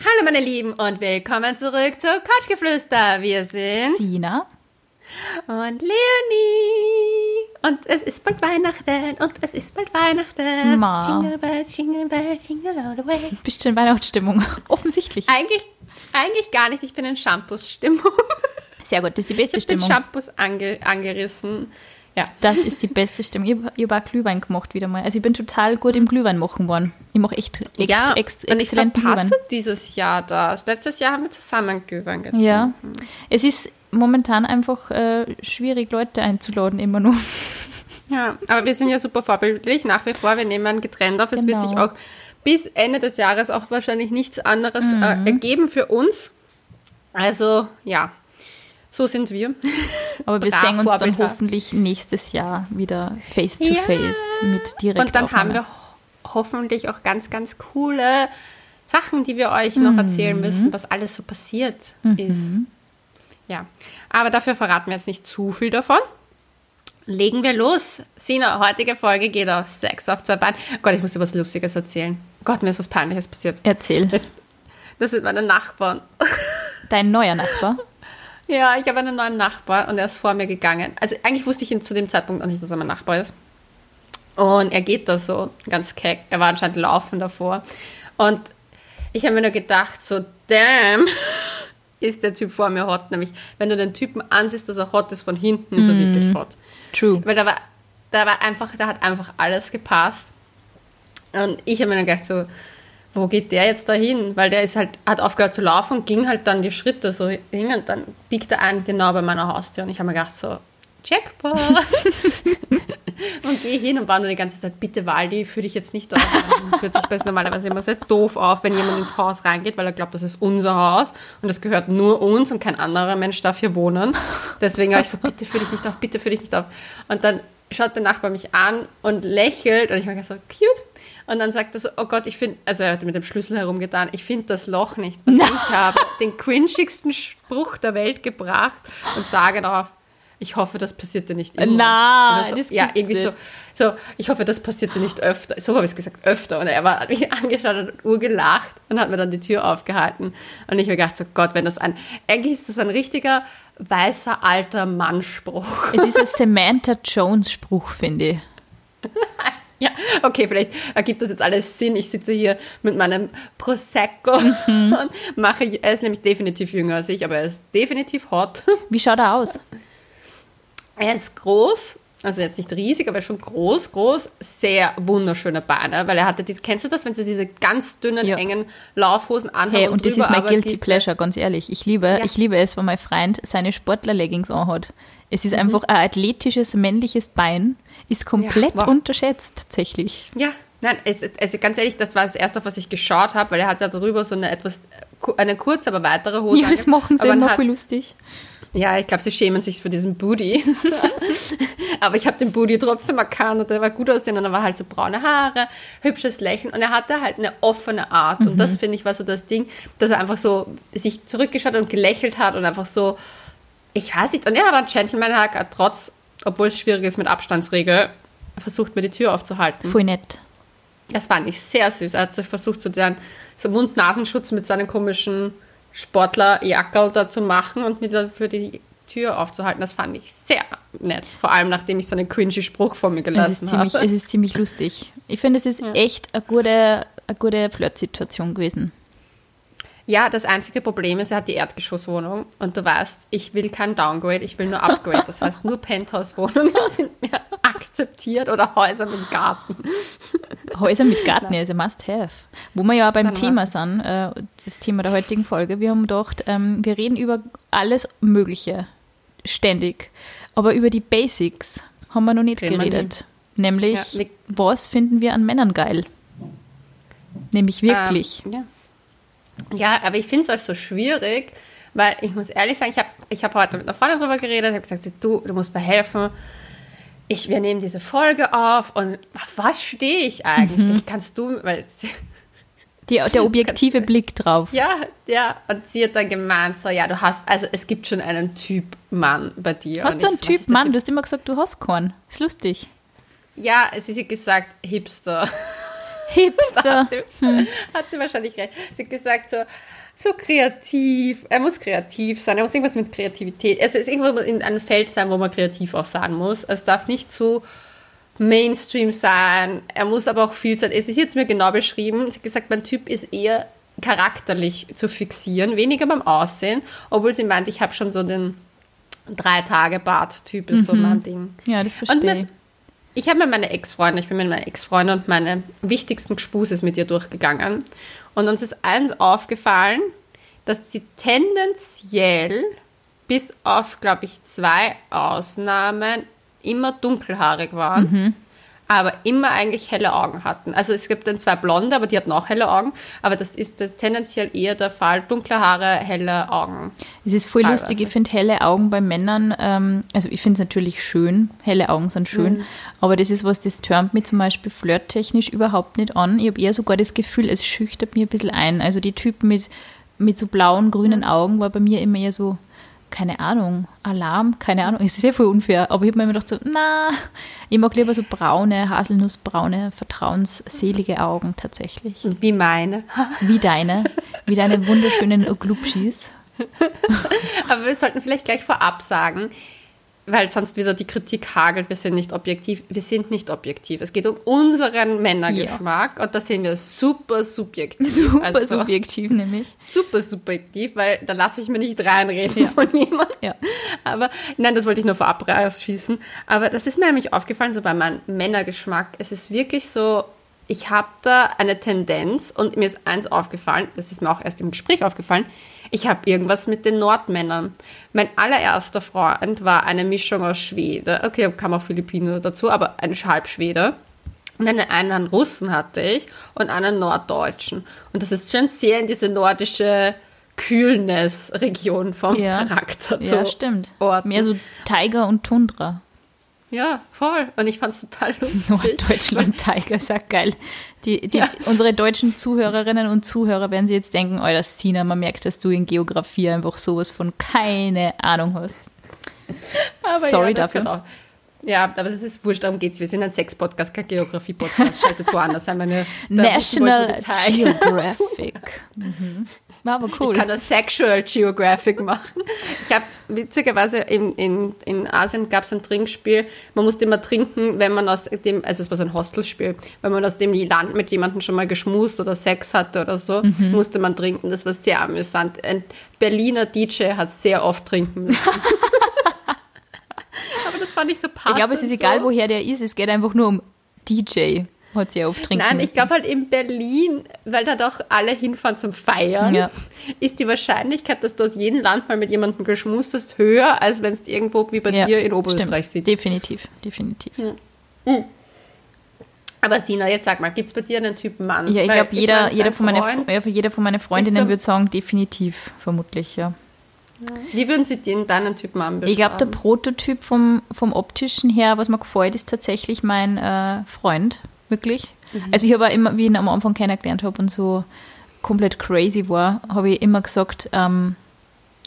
Hallo meine Lieben und willkommen zurück zu Couchgeflüster. Wir sind Sina. und Leonie. Und es ist bald Weihnachten und es ist bald Weihnachten. Ma. Jingle bells, jingle bells, jingle all the way. Bist du in Weihnachtsstimmung? Offensichtlich. Eigentlich, eigentlich gar nicht. Ich bin in Shampoos-Stimmung. Sehr gut, das ist die beste Ich habe den Stimmung. Shampoos ange, angerissen. Ja. Das ist die beste Stimmung. Ich habe hab auch Glühwein gemacht wieder mal. Also ich bin total gut im Glühwein machen worden. Ich mache echt ex ja, ex und ich exzellenten verpasse Glühwein. dieses Jahr das. Letztes Jahr haben wir zusammen Glühwein getrunken. Ja. Es ist momentan einfach äh, schwierig, Leute einzuladen, immer nur. Ja, aber wir sind ja super vorbildlich nach wie vor. Wir nehmen getrennt auf. Es wird Genau. sich auch bis Ende des Jahres auch wahrscheinlich nichts anderes Mhm. äh, ergeben für uns. Also ja, so sind wir. Aber wir sehen uns dann hoffentlich nächstes Jahr wieder face to Ja. face mit direkt Und dann haben wir ho- hoffentlich auch ganz, ganz coole Sachen, die wir euch noch erzählen müssen, was alles so passiert ist. Ja, aber dafür verraten wir jetzt nicht zu viel davon. Legen wir los. Sina, heutige Folge geht auf Sex auf zwei Beinen. Gott, ich muss dir was Lustiges erzählen. Gott, mir ist was Peinliches passiert. Erzähl. Jetzt, das sind meine Nachbarn. Dein neuer Nachbar. Ja, ich habe einen neuen Nachbar und er ist vor mir gegangen. Also eigentlich wusste ich ihn zu dem Zeitpunkt noch nicht, dass er mein Nachbar ist. Und er geht da so ganz keck. Er war anscheinend laufen davor. Und ich habe mir nur gedacht, so, damn, ist der Typ vor mir hot. Nämlich, wenn du den Typen ansiehst, dass er hot ist von hinten, ist er wirklich hot. True. Weil da war, da war einfach, da hat einfach alles gepasst. Und ich habe mir dann gedacht, so, wo geht der jetzt da hin? Weil der ist halt, hat aufgehört zu laufen und ging halt dann die Schritte so hin und dann biegt er ein genau bei meiner Haustür. Und ich habe mir gedacht, so, Jackpot! und gehe hin und war nur die ganze Zeit, bitte Waldi, führ dich jetzt nicht auf. Man führt sich besser normalerweise immer sehr doof auf, wenn jemand ins Haus reingeht, weil er glaubt, das ist unser Haus und das gehört nur uns und kein anderer Mensch darf hier wohnen. Deswegen habe ich so, bitte führ dich nicht auf, bitte führ dich nicht auf. Und dann schaut der Nachbar mich an und lächelt und ich war so, cute. Und dann sagt er so, oh Gott, ich finde, also er hat mit dem Schlüssel herumgetan, ich finde das Loch nicht. Und ich habe den cringigsten Spruch der Welt gebracht und sage darauf, ich hoffe, das passiert dir nicht immer. Nein, so, das Ja, irgendwie so, nicht. so, ich hoffe, das passiert dir nicht öfter. So habe ich es gesagt, öfter. Und er war, hat mich angeschaut und hat urgelacht und hat mir dann die Tür aufgehalten. Und ich habe gedacht, so Gott, wenn das ein, eigentlich ist das ein richtiger weißer alter Mannspruch. Es ist ein Samantha Jones-Spruch, finde ich. Ja, okay, vielleicht ergibt das jetzt alles Sinn. Ich sitze hier mit meinem Prosecco Mhm. und mache, er ist nämlich definitiv jünger als ich, aber er ist definitiv hot. Wie schaut er aus? Er ist groß, also jetzt nicht riesig, aber schon groß, groß, sehr wunderschöne Beine, weil er hatte diese, kennst du das, wenn sie diese ganz dünnen, Ja. engen Laufhosen anhaben Hey, und das drüber ist mein guilty diese- pleasure, ganz ehrlich. Ich liebe, Ja. ich liebe es, wenn mein Freund seine Sportler-Leggings anhat. Es Mhm. ist einfach ein athletisches männliches Bein, ist komplett wow. unterschätzt tatsächlich. Ja, nein, es, also ganz ehrlich, das war das erste, auf was ich geschaut habe, weil er hat ja darüber so eine etwas, eine kurze, aber weitere Hose. Ja, das machen sie immer voll lustig. Ja, ich glaube, sie schämen sich für diesen Booty. Aber ich habe den Booty trotzdem erkannt und der war gut aussehen und er war halt so braune Haare, hübsches Lächeln und er hatte halt eine offene Art. Und das finde ich war so das Ding, dass er einfach so sich zurückgeschaut und gelächelt hat und einfach so, ich weiß nicht. Und er war ein Gentleman, er hat trotz, obwohl es schwierig ist mit Abstandsregel, versucht mir die Tür aufzuhalten. Voll nett. Das fand ich sehr süß. Er hat sich versucht, so, den, so Mund-Nasenschutz mit seinen komischen Sportlerjackerl da zu machen und mir dafür die Tür aufzuhalten. Das fand ich sehr nett. Vor allem, nachdem ich so einen cringy Spruch von mir Es gelassen ist, ziemlich, habe. es ist ziemlich lustig. Ich finde, es ist echt eine gute, eine gute Flirtsituation gewesen. Ja, das einzige Problem ist, er hat die Erdgeschosswohnung und du weißt, ich will kein Downgrade, ich will nur Upgrade. Das heißt, nur Penthouse-Wohnungen sind mir akzeptiert oder Häuser mit Garten. Häuser mit Garten ist ein Must-Have. Wo wir ja beim Thema sind, äh, das Thema der heutigen Folge. Wir haben gedacht, ähm, wir reden über alles Mögliche, ständig. Aber über die Basics haben wir noch nicht nie. geredet. Nämlich, Ja, was finden wir an Männern geil? Nämlich wirklich. Ähm, ja. Ja, aber ich finde es auch so schwierig, weil ich muss ehrlich sagen, ich habe ich hab heute mit einer Freundin darüber geredet, ich habe gesagt, du, du musst mir helfen. Ich, wir nehmen diese Folge auf und auf was stehe ich eigentlich? Kannst du, weil Die, der objektive Blick drauf. ja, ja, und sie hat dann gemeint, so, ja, du hast, also es gibt schon einen Typ Mann bei dir. Hast du ich einen was Typ Mann? Du hast immer gesagt, du hast keinen. Ist lustig. Ja, sie hat gesagt, Hipster. Hipster. hat, sie, hat sie wahrscheinlich recht. Sie hat gesagt, so, so kreativ. Er muss kreativ sein. Er muss irgendwas mit Kreativität. Es ist irgendwo in einem Feld sein, wo man kreativ auch sein muss. Es darf nicht zu Mainstream sein. Er muss aber auch viel sein. Es ist jetzt mir genau beschrieben. Sie hat gesagt, mein Typ ist eher charakterlich zu fixieren, weniger beim Aussehen, obwohl sie meint, ich habe schon so den drei Tage Bart-Typ ist so mein Ding. Ja, das verstehe ich. Ich habe mit meiner Ex-Freundin, ich bin mit meiner Ex-Freundin und meine wichtigsten Gespuses mit ihr durchgegangen. Und uns ist eins aufgefallen, dass sie tendenziell bis auf, glaube ich, zwei Ausnahmen immer dunkelhaarig waren. Aber immer eigentlich helle Augen hatten. Also es gibt dann zwei Blonde, aber die hatten auch helle Augen. Aber das ist tendenziell eher der Fall. Dunkle Haare, helle Augen. Es ist voll Teilweise. lustig. Ich finde helle Augen bei Männern, ähm, also ich finde es natürlich schön. Helle Augen sind schön. Aber das ist was, das turnt mich zum Beispiel flirttechnisch überhaupt nicht an. Ich habe eher sogar das Gefühl, es schüchtert mir ein bisschen ein. Also die Typen mit, mit so blauen, grünen Augen war bei mir immer eher so, keine Ahnung, Alarm, keine Ahnung. Es ist sehr voll unfair. Aber ich habe mir immer gedacht so, na, ich mag lieber so braune, haselnussbraune, vertrauensselige Augen tatsächlich. Wie meine. Wie deine, wie deine wunderschönen Glubschis. Aber wir sollten vielleicht gleich vorab sagen, weil sonst wieder die Kritik hagelt, wir sind nicht objektiv. Wir sind nicht objektiv. Es geht um unseren Männergeschmack und da sind wir super subjektiv. Super Also, subjektiv nämlich. super subjektiv, weil da lasse ich mir nicht reinreden von jemandem. Ja. Aber nein, das wollte ich nur vorab rausschießen. Aber das ist mir nämlich aufgefallen, so bei meinem Männergeschmack. Es ist wirklich so, ich habe da eine Tendenz und mir ist eins aufgefallen, das ist mir auch erst im Gespräch aufgefallen, ich habe irgendwas mit den Nordmännern. Mein allererster Freund war eine Mischung aus Schwede, okay, kam auch Filipino dazu, aber ein Halbschwede. Und einen, Russen hatte ich und einen Norddeutschen. Und das ist schon sehr in diese nordische Kühlness-Region vom Ja. Charakter Ja, zu stimmt. orten. Mehr so Tiger und Tundra. Ja, voll. Und ich fand es total lustig. Norddeutschland Tiger, auch geil. Die, die, Ja. Unsere deutschen Zuhörerinnen und Zuhörer werden sich jetzt denken, oh, das Sina, man merkt, dass du in Geografie einfach sowas von keine Ahnung hast. Aber Sorry das dafür. Ja, aber das ist wurscht, darum geht's. Wir sind ein Sex-Podcast, kein Geografie-Podcast. Schaltet woanders ein, meine National Geographic. mhm. War aber cool. Ich kann das Sexual Geographic machen. Ich habe witzigerweise in, in, in Asien gab es ein Trinkspiel. Man musste immer trinken, wenn man aus dem, also es war so ein Hostelspiel, wenn man aus dem Land mit jemandem schon mal geschmust oder Sex hatte oder so, Mhm. musste man trinken. Das war sehr amüsant. Ein Berliner DJ hat sehr oft trinken müssen. Aber das fand ich so passend. ich glaube, es ist egal, so. woher der ist. Es geht einfach nur um DJ. Hat sie oft trinken Nein, müssen. ich glaube halt in Berlin, weil da doch alle hinfahren zum Feiern, Ja. ist die Wahrscheinlichkeit, dass du aus jedem Land mal mit jemandem geschmust hast, höher, als wenn es irgendwo wie bei Ja, dir in Oberösterreich stimmt. sitzt. Definitiv, definitiv. Aber Sina, jetzt sag mal, gibt es bei dir einen Typen Mann? Ja, ich glaube, jeder, mein, jeder, von meine, jeder von meinen Freundinnen so- würde sagen, definitiv, vermutlich, ja. Wie würden sie den, deinen Typen Mann beschreiben? Ich glaube, der Prototyp vom, vom optischen her, was mir gefällt, ist tatsächlich mein äh, Freund, wirklich. Also ich habe immer, wie ich ihn am Anfang kennengelernt habe und so komplett crazy war, habe ich immer gesagt, ähm,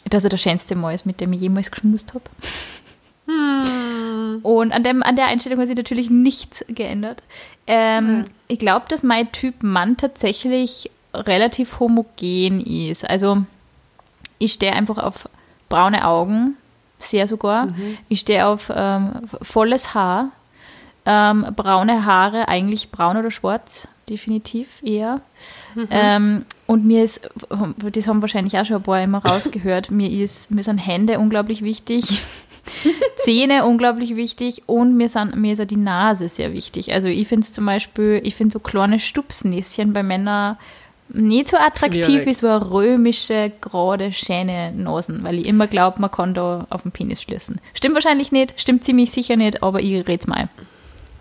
dass er der schönste Mann ist, mit dem ich jemals geschmust habe. Und an, dem, an der Einstellung hat sich natürlich nichts geändert. Ähm, Ich glaube, dass mein Typ Mann tatsächlich relativ homogen ist. Also ich stehe einfach auf braune Augen, sehr sogar. Ich stehe auf ähm, volles Haar, ähm, braune Haare, eigentlich braun oder schwarz, definitiv eher. Ähm, und mir ist, das haben wahrscheinlich auch schon ein paar immer rausgehört, mir, ist, mir sind Hände unglaublich wichtig. Zähne unglaublich wichtig und mir, sind, mir ist auch die Nase sehr wichtig. Also ich finde es zum Beispiel, ich finde so kleine Stupsnäschen bei Männern nicht so attraktiv Schwierig. wie so eine römische, gerade, schöne Nasen, weil ich immer glaube, man kann da auf den Penis schließen. Stimmt wahrscheinlich nicht, stimmt ziemlich sicher nicht, aber ich red's mal.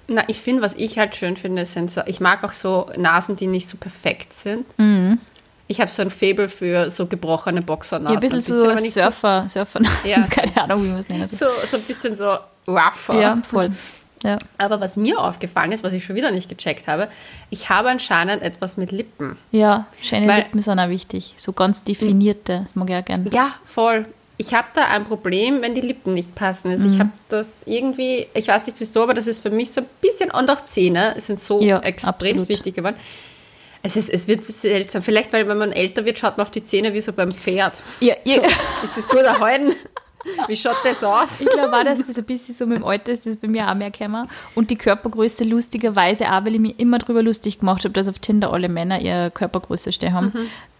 Na, ich finde, was ich halt schön finde, sind so, ich mag auch so Nasen, die nicht so perfekt sind. Mhm. Ich habe so ein Faible für so gebrochene Boxernasen. Ja, ein bisschen so Surfer, Surfernasen, Ja. keine Ahnung, wie man es nennen soll. so, so ein bisschen so rougher. Ja, voll. Ja. Aber was mir aufgefallen ist, was ich schon wieder nicht gecheckt habe, ich habe anscheinend etwas mit Lippen. ja, schöne Weil- Lippen sind auch wichtig. So ganz definierte, das mag ich auch gerne. Ja, voll. ich habe da ein Problem, wenn die Lippen nicht passen. Also ich habe das irgendwie, ich weiß nicht wieso, aber das ist für mich so ein bisschen, und auch Zähne sind so Ja, extrem wichtig geworden. Es, ist, es wird seltsam. Vielleicht, weil wenn man älter wird, schaut man auf die Zähne wie so beim Pferd. Ja, So, ist das gut erhalten? Wie schaut das aus? Ich glaube auch, dass das ein bisschen so mit dem Alter ist, das ist bei mir auch mehr gekommen. Und die Körpergröße lustigerweise auch, weil ich mich immer drüber lustig gemacht habe, dass auf Tinder alle Männer ihre Körpergröße stehen haben.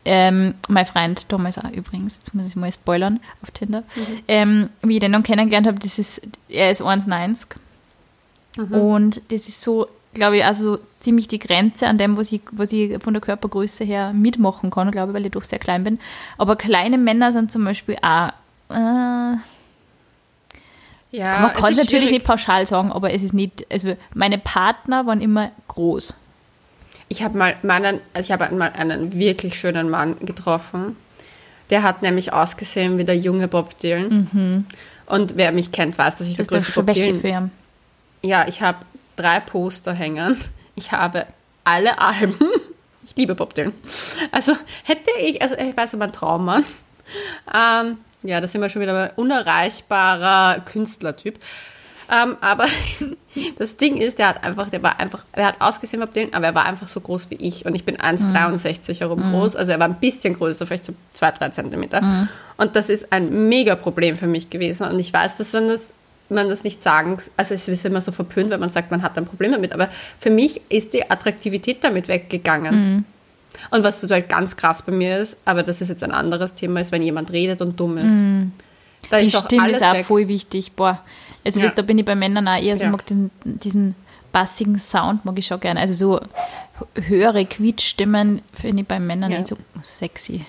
Ähm, mein Freund Thomas auch übrigens, jetzt muss ich mal spoilern auf Tinder. Ähm, wie ich den dann kennengelernt habe, das ist, er ist 1,90 und das ist so, glaube ich, also ziemlich die Grenze an dem, was ich, was ich von der Körpergröße her mitmachen kann, glaube ich, weil ich doch sehr klein bin. Aber kleine Männer sind zum Beispiel auch äh, Ja, man kann es natürlich schwierig. nicht pauschal sagen, aber es ist nicht, also meine Partner waren immer groß. Ich habe mal meinen, also ich habe mal einen wirklich schönen Mann getroffen. Der hat nämlich ausgesehen wie der junge Bob Dylan. Und wer mich kennt, weiß, dass ich Das der größte Bob Dylan für ihn. Ja, ich habe drei Poster hängen. Ich habe alle Alben. Ich liebe Bob Dylan. Also hätte ich, also ich weiß, mein Traummann. Ähm, ja, da sind wir schon wieder bei unerreichbarer Künstlertyp. Ähm, aber das Ding ist, der hat einfach, der war einfach, er hat ausgesehen wie aber er war einfach so groß wie ich. Und ich bin 1,63 herum groß. Also er war ein bisschen größer, vielleicht so zwei, drei Zentimeter. Und das ist ein mega Problem für mich gewesen. Und ich weiß, dass man das, man das nicht sagen, also es ist immer so verpönt, wenn man sagt, man hat ein Problem damit. Aber für mich ist die Attraktivität damit weggegangen. Und was total ganz krass bei mir ist, aber das ist jetzt ein anderes Thema, ist, wenn jemand redet und dumm ist. Da Die ist auch Stimme alles ist auch weg. voll wichtig. Boah. Also das, Ja. da bin ich bei Männern auch eher so, Ja. mag den, diesen bassigen Sound mag ich schon gerne. Also so höhere Quietschstimmen finde ich bei Männern Ja. nicht so sexy.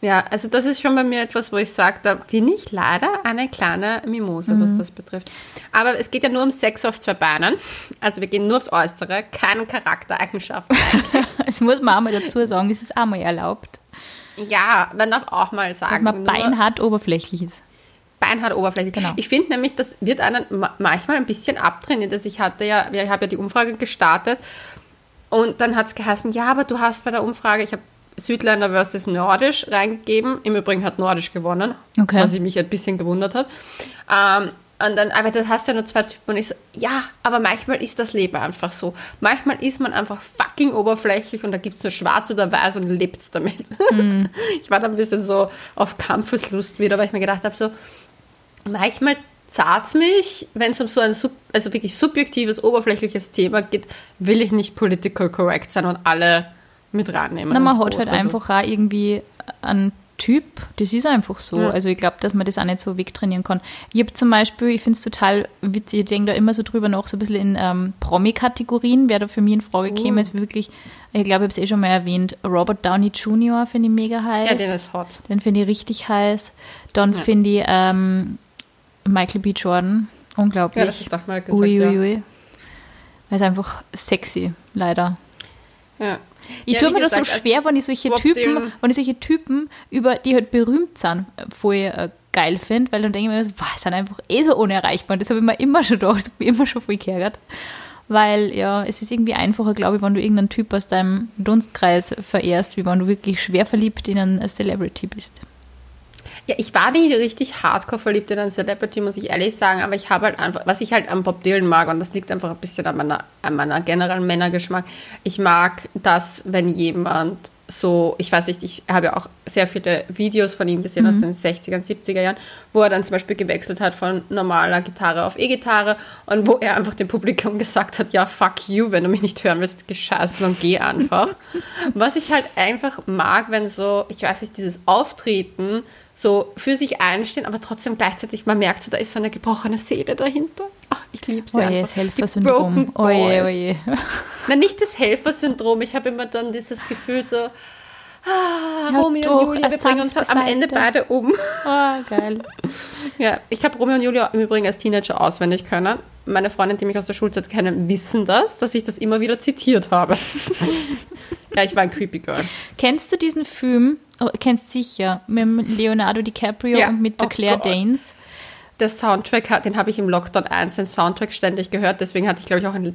Ja, also das ist schon bei mir etwas, wo ich sage, da bin ich leider eine kleine Mimose, was das betrifft. Aber es geht ja nur um Sex auf zwei Beinen. Also wir gehen nur aufs Äußere, keine Charaktereigenschaften. Das muss man auch mal dazu sagen, das ist auch mal erlaubt. ja, man darf auch mal sagen, Dass man beinhart oberflächlich ist. beinhart oberflächlich. Genau. Ich finde nämlich, das wird einen ma- manchmal ein bisschen abtrainiert. Also ich hatte ja, ich habe ja die Umfrage gestartet und dann hat es geheißen, ja, aber du hast bei der Umfrage, ich habe Südländer versus Nordisch reingegeben. Im Übrigen hat Nordisch gewonnen, Okay. was ich mich ein bisschen gewundert hat. Ähm, und dann, aber du hast ja nur zwei Typen und ich so, ja, aber manchmal ist das Leben einfach so. Manchmal ist man einfach fucking oberflächlich und da gibt es nur schwarz oder weiß und lebt damit. Ich war da ein bisschen so auf Kampfeslust wieder, weil ich mir gedacht habe, so, manchmal zahlt mich, wenn es um so ein sub, also wirklich subjektives, oberflächliches Thema geht, will ich nicht political correct sein und alle mit reinnehmen. Na, man hat halt Also, einfach auch irgendwie einen Typ, das ist einfach so. Ja. Also ich glaube, dass man das auch nicht so wegtrainieren kann. Ich habe zum Beispiel, ich finde es total witzig, ich denke da immer so drüber nach, so ein bisschen in ähm, Promi-Kategorien, wer da für mich in Frage Uh. käme, ist wirklich, ich glaube, ich habe es eh schon mal erwähnt, Robert Downey Jr. finde ich mega heiß. Ja, den ist hot. Den finde ich richtig heiß. Dann Ja. finde ich ähm, Michael B. Jordan unglaublich. Ja, das ist doch mal gesagt, ui, ja. Er ist einfach sexy, leider. Ja. Ich Ja, tue mir das so gesagt, als schwer, wenn ich solche Typen, wenn ich solche Typen, über die halt berühmt sind, voll äh, geil finde, weil dann denke ich mir, so, boah, sind einfach eh so unerreichbar. Und das habe ich mir immer schon gedacht, das habe ich immer schon voll geärgert. Weil, ja, es ist irgendwie einfacher, glaube ich, wenn du irgendeinen Typ aus deinem Dunstkreis verehrst, wie wenn du wirklich schwer verliebt in einen Celebrity bist. Ja, ich war nie richtig hardcore verliebt in einen Celebrity, muss ich ehrlich sagen, aber ich habe halt einfach, was ich halt an Bob Dylan mag, und das liegt einfach ein bisschen an meiner, an meiner generellen Männergeschmack, ich mag das, wenn jemand so, ich weiß nicht, ich habe ja auch sehr viele Videos von ihm gesehen aus den 60er, 70er Jahren, wo er dann zum Beispiel gewechselt hat von normaler Gitarre auf E-Gitarre und wo er einfach dem Publikum gesagt hat, ja, fuck you, wenn du mich nicht hören willst, gescheißen und geh einfach. Was ich halt einfach mag, wenn so, ich weiß nicht, dieses Auftreten so für sich einstehen, aber trotzdem gleichzeitig, man merkt so, da ist so eine gebrochene Seele dahinter. Ach, ich liebe sie Oje, einfach. das Helfersyndrom. Oje, Boys. oje. Nein, nicht das Helfersyndrom. Ich habe immer dann dieses Gefühl so, ah, Ja, Romeo doch, und Julia, wir bringen uns am Ende Seite. beide um. Oh, geil. Ja, ich habe Romeo und Julia im Übrigen als Teenager auswendig können. Meine Freunde, die mich aus der Schulzeit kennen, wissen das, dass ich das immer wieder zitiert habe. ja, ich war ein Creepy Girl. Kennst du diesen Film? Oh, kennst sicher, mit Leonardo DiCaprio Ja. und mit der Oh Claire Gott. Danes. Der Soundtrack, hat- den habe ich im Lockdown 1, den Soundtrack ständig gehört. Deswegen hatte ich, glaube ich, auch ein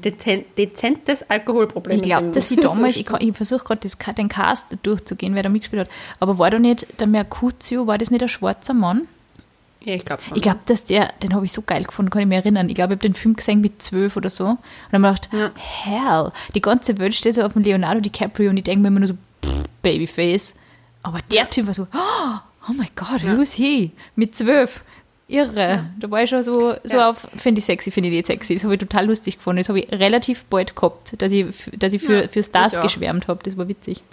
dezentes Alkoholproblem. Ich glaube, dass ich damals, ich, ich versuche gerade den Cast durchzugehen, wer da mitgespielt hat, aber war da nicht der Mercutio, war das nicht ein schwarzer Mann? Ja, ich glaube schon. Ich glaube, dass der, den habe ich so geil gefunden, kann ich mich erinnern. Ich glaube, ich habe den Film gesehen mit zwölf oder so. Und dann habe ich gedacht, hell, die ganze Welt steht so auf dem Leonardo DiCaprio und ich denke mir immer nur so, pff, Babyface. Aber der Typ war so, oh my God, who's he? Mit zwölf. Irre. Da war ich schon so, so Ja. auf, finde ich sexy, finde ich nicht sexy. Das habe ich total lustig gefunden. Das habe ich relativ bald gehabt, dass ich, dass ich für, Ja, für Stars geschwärmt habe. Das war witzig.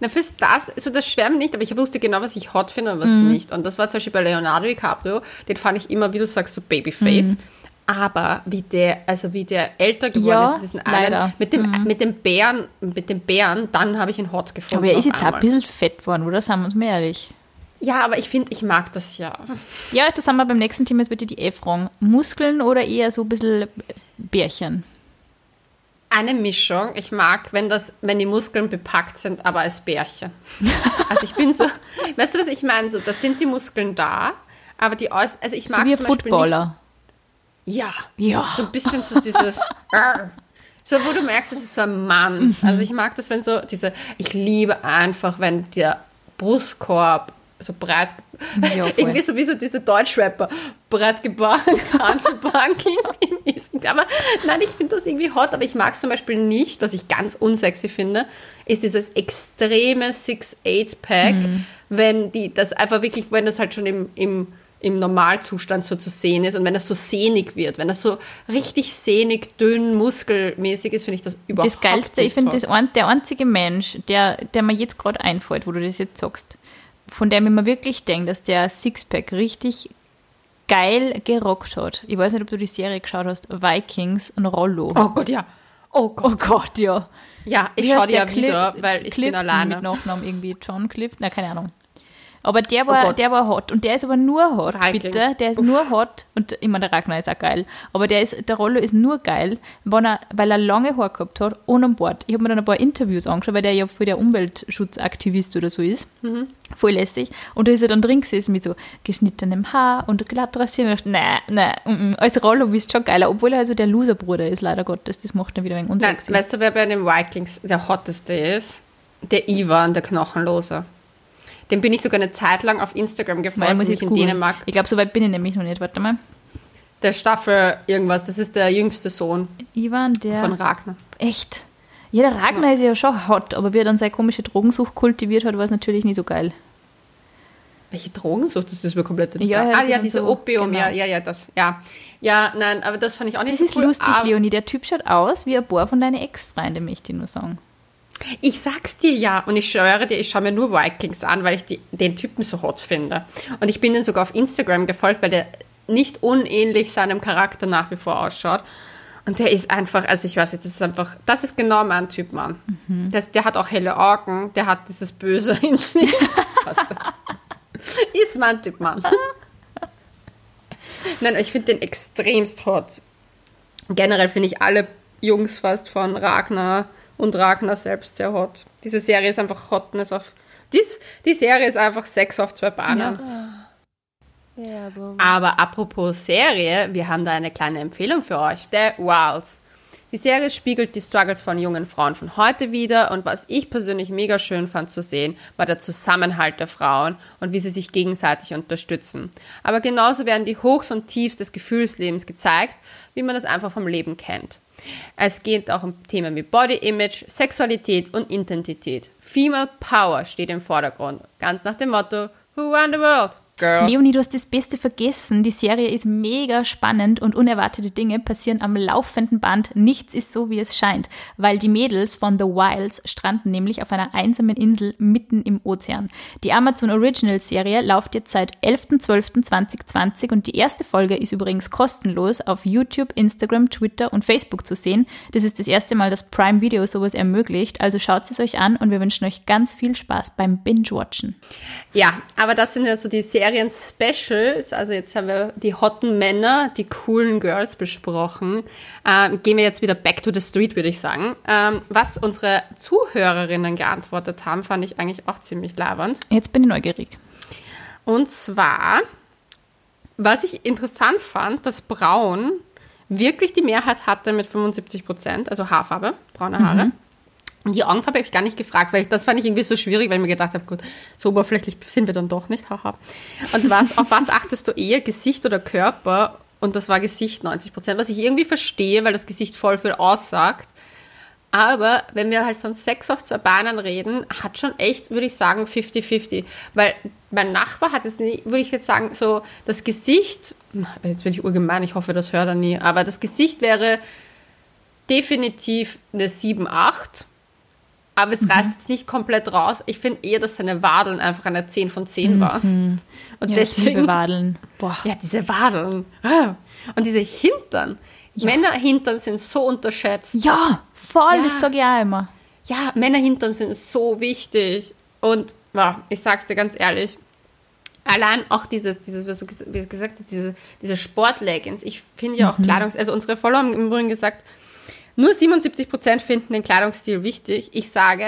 Na, für Stars, also das Schwärmen nicht, aber ich wusste genau, was ich hot finde und was nicht. Und das war zum Beispiel bei Leonardo DiCaprio, den fand ich immer, wie du sagst, so Babyface. Aber wie der, also wie der älter geworden Ja, ist, diesen einen, mit dem, mit dem Bären, mit dem Bären, dann habe ich ihn hot gefunden. Aber er ist jetzt auch ein einmal. bisschen fett worden, oder? Sagen wir uns mal ehrlich. Ja, aber ich finde, ich mag das ja. Ja, das haben wir beim nächsten Thema, jetzt wird die fragen. Muskeln oder eher so ein bisschen Bärchen? Eine Mischung. Ich mag, wenn das, wenn die Muskeln bepackt sind, aber als Bärchen. Also ich bin so, weißt du, was ich meine? So, da sind die Muskeln da, aber die Äuß also ich mag So wie zum Footballer. Nicht, ja, Ja. so ein bisschen so dieses, so wo du merkst, es ist so ein Mann. Also ich mag das, wenn so diese, ich liebe einfach, wenn der Brustkorb so breit, Ja, irgendwie sowieso diese Deutschrapper, breit Handelbanking ist. Aber nein, ich finde das irgendwie hot, aber ich mag es zum Beispiel nicht, was ich ganz unsexy finde, ist dieses extreme 6-8-Pack, Mhm. wenn die, das einfach wirklich, wenn das halt schon im, im, im Normalzustand so zu sehen ist und wenn das so sehnig wird, wenn das so richtig sehnig, dünn, muskelmäßig ist, finde ich das überhaupt Das Geilste, ich finde, das ein, der einzige Mensch, der, der mir jetzt gerade einfällt, wo du das jetzt sagst, von dem ich mir wirklich denke, dass der Sixpack richtig geil gerockt hat. Ich weiß nicht, ob du die Serie geschaut hast, Vikings und Rollo. Oh Gott, ja. Oh Gott. Oh Gott, ja. Ja, ich schaue die ja der? wieder, weil ich Clifton bin alleine. mit Nachnamen irgendwie. John Clifton, na keine Ahnung. Aber der war, Gott. der war hot. Und der ist aber nur hot, Vikings. bitte. Der ist Uff. nur hot. Und ich meine, der Ragnar ist auch geil. Aber der, ist, der Rollo ist nur geil, wenn er, weil er lange Haare gehabt hat und an Bord. Ich habe mir dann ein paar Interviews angeschaut, weil der ja voll der Umweltschutzaktivist oder so ist. Mhm. Voll lässig. Und da ist er dann drin gesessen mit so geschnittenem Haar und glatt rasiert. Und ich dachte, nein, nein, mm, mm. als Rollo bist du schon geiler. Obwohl er also der Loserbruder ist, leider Gottes. Das macht ihn wieder ein unsexy. weißt du, wer bei den Vikings der hotteste ist? Der Ivan, der Knochenlose. Dem bin ich sogar eine Zeit lang auf Instagram gefolgt, muss ich in googeln. Dänemark. Ich glaube, so weit bin ich nämlich noch nicht. Warte mal. Der Staffel irgendwas, das ist der jüngste Sohn Ivan, der. von Ragnar. echt. Ja, der Ragnar ist ja schon hot, aber wie er dann seine komische Drogensucht kultiviert hat, war es natürlich nicht so geil. Welche Drogensucht? Das ist mir komplett Ja, ja, Ah ja, diese so- Opium, genau. ja, ja, ja, das. Ja. Ja, nein, aber das fand ich auch nicht Das so ist cool. lustig, aber Leonie. Der Typ schaut aus wie ein paar von deinen Ex-Freunden, möchte ich nur sagen. Ich sag's dir ja und ich schwöre dir, ich schaue mir nur Vikings an, weil ich die, den Typen so hot finde. Und ich bin ihm sogar auf Instagram gefolgt, weil der nicht unähnlich seinem Charakter nach wie vor ausschaut. Und der ist einfach, also ich weiß nicht, das ist einfach, das ist genau mein Typ, Mann. Mhm. Das, der hat auch helle Augen, der hat dieses Böse in sich. Ist mein Typ, Mann. Nein, ich finde den extremst hot. Generell finde ich alle Jungs fast von Ragnar und Ragnar selbst sehr hot. Diese Serie ist einfach Hotness auf. Dies, die Serie ist einfach Sex auf zwei Bahnen. Aber apropos Serie, wir haben da eine kleine Empfehlung für euch. The Wilds. Die Serie spiegelt die Struggles von jungen Frauen von heute wider und was ich persönlich mega schön fand zu sehen, war der Zusammenhalt der Frauen und wie sie sich gegenseitig unterstützen. Aber genauso werden die Hochs und Tiefs des Gefühlslebens gezeigt, wie man das einfach vom Leben kennt. Es geht auch um Themen wie Body Image, Sexualität und Identität. Female Power steht im Vordergrund, ganz nach dem Motto Who run the world? Girls. Leonie, du hast das Beste vergessen. Die Serie ist mega spannend und unerwartete Dinge passieren am laufenden Band. Nichts ist so, wie es scheint, weil die Mädels von The Wilds stranden nämlich auf einer einsamen Insel mitten im Ozean. Die Amazon Original Serie läuft jetzt seit 11.12.2020 und die erste Folge ist übrigens kostenlos auf YouTube, Instagram, Twitter und Facebook zu sehen. Das ist das erste Mal, dass Prime Video sowas ermöglicht. Also schaut es euch an und wir wünschen euch ganz viel Spaß beim Binge-Watchen. Ja, aber das sind ja so die Serien-Specials. Also jetzt haben wir die hotten Männer, die coolen Girls besprochen. Ähm, gehen wir jetzt wieder back to the street, würde ich sagen. Ähm, was unsere Zuhörerinnen geantwortet haben, fand ich eigentlich auch ziemlich labernd. Jetzt bin ich neugierig. Und zwar, was ich interessant fand, dass Braun wirklich die Mehrheit hatte mit 75 Prozent, also Haarfarbe, braune Haare. Die Augenfarbe habe ich gar nicht gefragt, weil ich, das fand ich irgendwie so schwierig, weil ich mir gedacht habe, gut, so oberflächlich sind wir dann doch nicht, haha. Und was, auf was achtest du eher, Gesicht oder Körper? Und das war Gesicht 90 Prozent, was ich irgendwie verstehe, weil das Gesicht voll viel aussagt. Aber wenn wir halt von Sex auf zwei Bahnen reden, hat schon echt, würde ich sagen, 50-50. Weil mein Nachbar hat es nicht, würde ich jetzt sagen, so das Gesicht, jetzt bin ich urgemein, ich hoffe, das hört er nie, aber das Gesicht wäre definitiv eine 7, 8. Aber es mhm. reißt jetzt nicht komplett raus. Ich finde eher, dass seine Wadeln einfach eine 10 von 10 war. Mhm. Und ja, deswegen. Wadeln. Boah. Ja, diese Wadeln. Ah. Und diese Hintern. Ja. Männerhintern sind so unterschätzt. Ja, voll, ja. das sage ich auch immer. Ja, Männerhintern sind so wichtig. Und ja, ich sag's dir ganz ehrlich, allein auch dieses, dieses was du gesagt hast, diese, diese Sportleggings. Ich finde ja auch mhm. Kleidungs-, also unsere Follower haben im Übrigen gesagt, nur 77 Prozent finden den Kleidungsstil wichtig. Ich sage,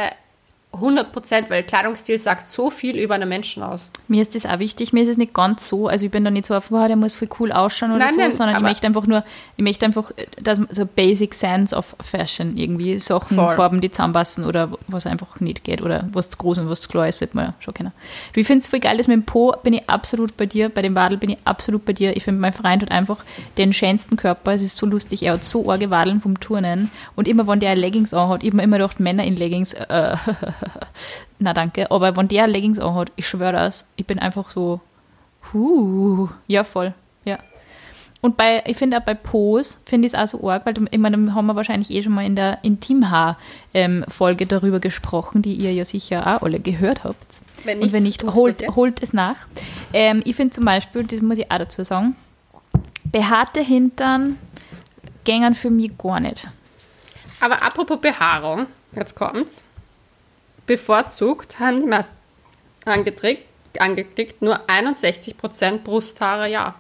100 Prozent, weil Kleidungsstil sagt so viel über einen Menschen aus. Mir ist das auch wichtig. Mir ist es nicht ganz so. Also ich bin da nicht so auf, wow, der muss voll cool ausschauen oder nein, so, nein, sondern ich möchte einfach nur, ich möchte einfach das, so Basic Sense of Fashion irgendwie Sachen, voll. Farben, die zusammenpassen oder was einfach nicht geht oder was zu groß und was zu klar ist, sollte man schon kennen. Du, ich finde es voll geil, dass mit dem Po bin ich absolut bei dir, bei dem Wadel bin ich absolut bei dir. Ich finde, mein Freund hat einfach den schönsten Körper. Es ist so lustig. Er hat so arge Wadeln vom Turnen und immer, wenn der Leggings anhat, ich habe immer gedacht, Männer in Leggings, äh, na danke. Aber wenn der Leggings anhat, ich schwöre das, ich bin einfach so, huh, ja voll, ja. Und bei, ich finde auch bei Pose, finde ich es auch so arg, weil ich meine, haben wir wahrscheinlich eh schon mal in der Intimhaar-Folge ähm, darüber gesprochen, die ihr ja sicher auch alle gehört habt. Wenn nicht, Und wenn nicht, holt, holt es nach. Ähm, ich finde zum Beispiel, das muss ich auch dazu sagen, behaarte Hintern gängen für mich gar nicht. Aber apropos Behaarung, jetzt kommt's bevorzugt haben die meisten angeklickt, nur 61% Brusthaare, ja.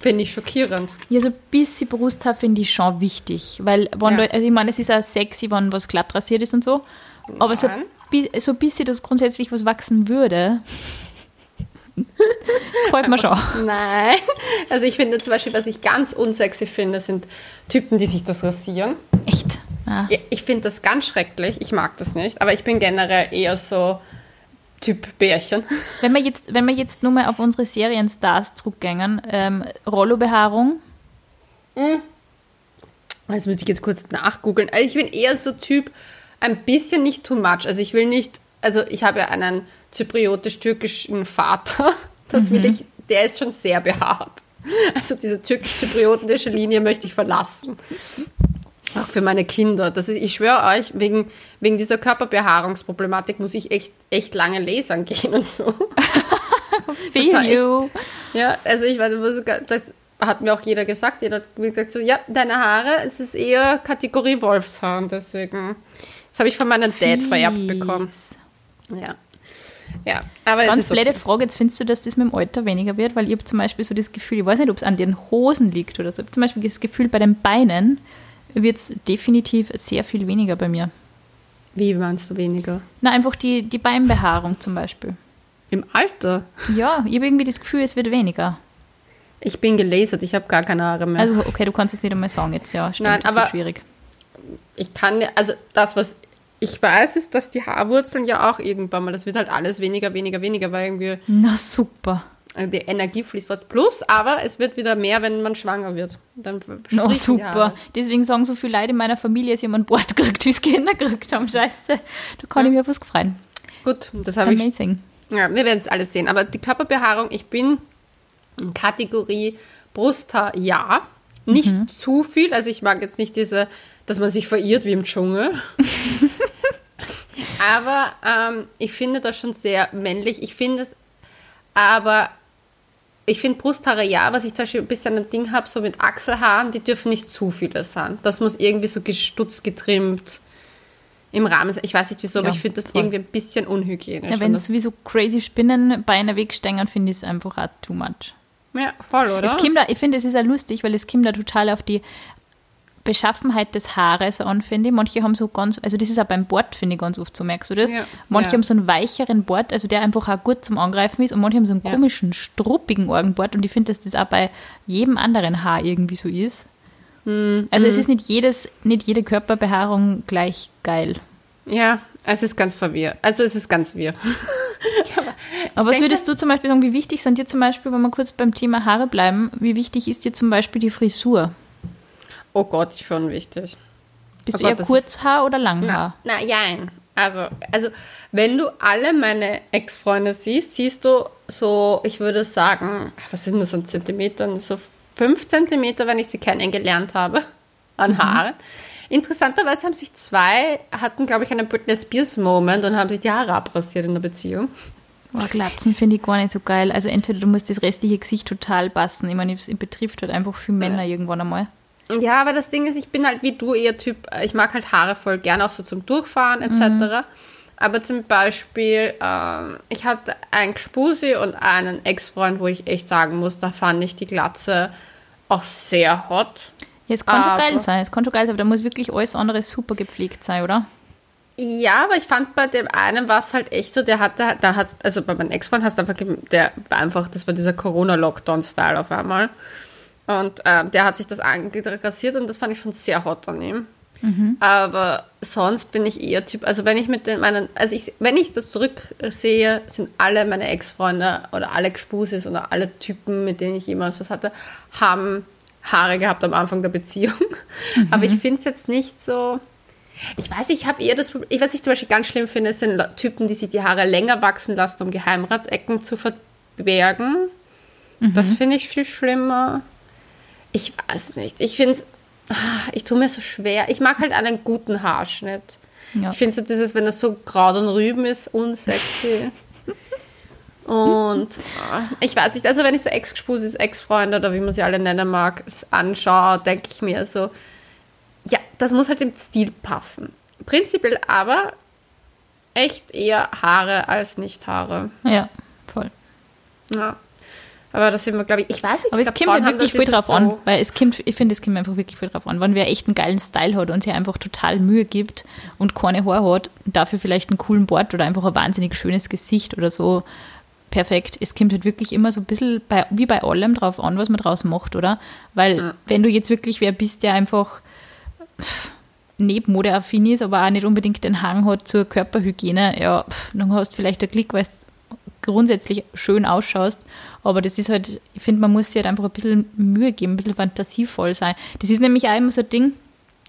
Finde ich schockierend. Ja, so ein bisschen Brusthaar finde ich schon wichtig, weil wenn ja. Leute, also ich meine, es ist auch sexy, wenn was glatt rasiert ist und so, aber so, so ein bisschen, dass grundsätzlich was wachsen würde, Freut mir schon. Nein. Also ich finde zum Beispiel, was ich ganz unsexy finde, sind Typen, die sich das rasieren. Echt? Ja. Ich finde das ganz schrecklich. Ich mag das nicht. Aber ich bin generell eher so Typ Bärchen. Wenn wir jetzt, wenn wir jetzt nur mal auf unsere Serienstars zurückgängen, ähm, Rollo-Behaarung. Mhm. Das müsste ich jetzt kurz nachgoogeln. Also ich bin eher so Typ, ein bisschen nicht too much. Also ich will nicht, also ich habe ja einen zypriotisch-türkischen Vater. Das mhm. will ich, der ist schon sehr behaart. Also diese türkisch-zypriotische Linie möchte ich verlassen. Auch für meine Kinder. Das ist, ich schwöre euch, wegen, wegen dieser Körperbehaarungsproblematik muss ich echt, echt lange lasern gehen und so. Feel you. Ja, also ich weiß, das hat mir auch jeder gesagt. Jeder hat mir gesagt, so, ja, deine Haare, es ist eher Kategorie Wolfshaar und deswegen. Das habe ich von meinem Dad vererbt bekommen. Ja. Ja, aber Ganz blöde okay. Frage, jetzt findest du, dass das mit dem Alter weniger wird? Weil ich habe zum Beispiel so das Gefühl, ich weiß nicht, ob es an den Hosen liegt oder so, ich habe zum Beispiel das Gefühl, bei den Beinen wird es definitiv sehr viel weniger bei mir. Wie meinst du weniger? Na, einfach die, die Beinbehaarung zum Beispiel. Im Alter? Ja, ich habe irgendwie das Gefühl, es wird weniger. Ich bin gelasert, ich habe gar keine Haare mehr. Also, okay, du kannst es nicht einmal sagen jetzt, ja. Stimmt, Nein, das aber schwierig. Ich kann, also das, was ich weiß, ist, dass die Haarwurzeln ja auch irgendwann mal, das wird halt alles weniger, weniger, weniger, weil irgendwie. Na super. Äh, die Energie fließt was plus, aber es wird wieder mehr, wenn man schwanger wird. Dann oh, super. Deswegen sagen so viele Leute in meiner Familie, dass jemand Bord kriegt, wie es Kinder gekriegt haben. Scheiße. Da kann ja. ich mir was gefreien. Gut, das habe ich. Amazing. Ja, wir werden es alles sehen. Aber die Körperbehaarung, ich bin in Kategorie Brusthaar ja. Nicht mhm. zu viel. Also ich mag jetzt nicht diese, dass man sich verirrt wie im Dschungel. aber ähm, ich finde das schon sehr männlich. Ich finde es aber ich finde Brusthaare ja, was ich zum Beispiel ein bisschen ein Ding habe, so mit Achselhaaren, die dürfen nicht zu viele sein. Das muss irgendwie so gestutzt, getrimmt im Rahmen sein. Ich weiß nicht wieso, ja, aber ich finde das voll. irgendwie ein bisschen unhygienisch. Ja, wenn es wie so crazy Spinnenbeine wegstängen, finde ich es einfach auch too much. Ja, voll, oder? Es kommt da, ich finde, es ist ja lustig, weil es kommt da total auf die Beschaffenheit des Haares an, finde ich. Manche haben so ganz, also das ist auch beim Bord, finde ich ganz oft so, merkst du das? Ja. Manche ja. haben so einen weicheren Bord, also der einfach auch gut zum Angreifen ist und manche haben so einen ja. komischen, struppigen Orgenbord und ich finde, dass das auch bei jedem anderen Haar irgendwie so ist. Mhm. Also es ist nicht jedes, nicht jede Körperbehaarung gleich geil. Ja, es ist ganz verwirrt. Also es ist ganz wirr. aber, was würdest du zum Beispiel sagen, wie wichtig sind dir zum Beispiel, wenn wir kurz beim Thema Haare bleiben, wie wichtig ist dir zum Beispiel die Frisur? Oh Gott, schon wichtig. Bist oh du Gott, eher Kurzhaar oder Langhaar? Na, na, jein. Also, also, wenn du alle meine Ex-Freunde siehst, siehst du so, ich würde sagen, was sind das so Zentimeter, so fünf Zentimeter, wenn ich sie kennengelernt habe, an mhm. Haaren. Interessanterweise haben sich zwei, hatten, glaube ich, einen Britney Spears-Moment und haben sich die Haare abrasiert in der Beziehung. Oh, Glatzen finde ich gar nicht so geil. Also entweder du musst das restliche Gesicht total passen. Ich meine, es betrifft halt einfach für Männer ja. irgendwann einmal. Ja, aber das Ding ist, ich bin halt wie du eher Typ, ich mag halt Haare voll gern, auch so zum Durchfahren etc. Mhm. Aber zum Beispiel, ähm, ich hatte einen Gspusi und einen Ex-Freund, wo ich echt sagen muss, da fand ich die Glatze auch sehr hot. Ja, es kann schon geil sein, es schon geil sein, aber da muss wirklich alles andere super gepflegt sein, oder? Ja, aber ich fand bei dem einen war es halt echt so, der hatte, da hat, also bei meinem Ex-Freund hast du einfach, der war einfach, das war dieser Corona-Lockdown-Style auf einmal. Und äh, der hat sich das angerasiert und das fand ich schon sehr hot an ihm. Mhm. Aber sonst bin ich eher Typ, also wenn ich mit den, meinen, also ich, wenn ich das zurücksehe, sind alle meine Ex-Freunde oder alle Gspusis oder alle Typen, mit denen ich jemals was hatte, haben Haare gehabt am Anfang der Beziehung. Mhm. Aber ich finde es jetzt nicht so. Ich weiß, ich habe eher das Problem. Was ich zum Beispiel ganz schlimm finde, sind Typen, die sich die Haare länger wachsen lassen, um Geheimratsecken zu verbergen. Mhm. Das finde ich viel schlimmer. Ich weiß nicht. Ich finde es, ah, ich tue mir so schwer. Ich mag halt einen guten Haarschnitt. Ja. Ich finde so dieses, wenn das so Kraut und Rüben ist, unsexy. und ah, ich weiß nicht, also wenn ich so Ex-Gespusis, Ex-Freunde oder wie man sie alle nennen mag, anschaue, denke ich mir so, ja, das muss halt im Stil passen. Prinzipiell aber echt eher Haare als nicht Haare. Ja, voll. Ja. Aber das sind wir, glaube ich, ich weiß nicht. Aber es kommt halt wirklich viel drauf so an, weil es kommt, ich finde, es kommt einfach wirklich viel drauf an. Wenn wer echt einen geilen Style hat und sich einfach total Mühe gibt und keine Haare hat, dafür vielleicht einen coolen Bart oder einfach ein wahnsinnig schönes Gesicht oder so, perfekt. Es kommt halt wirklich immer so ein bisschen bei, wie bei allem drauf an, was man draus macht, oder? Weil, ja. wenn du jetzt wirklich wer bist, der einfach neben Modeaffin ist, aber auch nicht unbedingt den Hang hat zur Körperhygiene, ja, dann hast du vielleicht einen Klick, weil es grundsätzlich schön ausschaust. Aber das ist halt, ich finde, man muss sich halt einfach ein bisschen Mühe geben, ein bisschen fantasievoll sein. Das ist nämlich auch immer so ein Ding,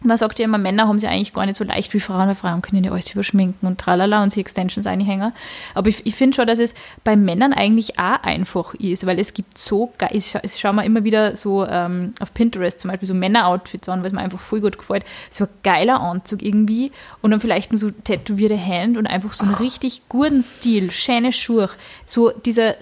man sagt ja immer, Männer haben sie eigentlich gar nicht so leicht wie Frauen, weil Frauen können ja alles überschminken und tralala und sie Extensions einhängen. Aber ich, ich finde schon, dass es bei Männern eigentlich auch einfach ist, weil es gibt so, ich, ich schaue mir immer wieder so ähm, auf Pinterest zum Beispiel so Männer-Outfits an, was mir einfach voll gut gefällt. So ein geiler Anzug irgendwie und dann vielleicht nur so tätowierte Hände und einfach so einen oh. richtig guten Stil, schöne Schuhe. So dieser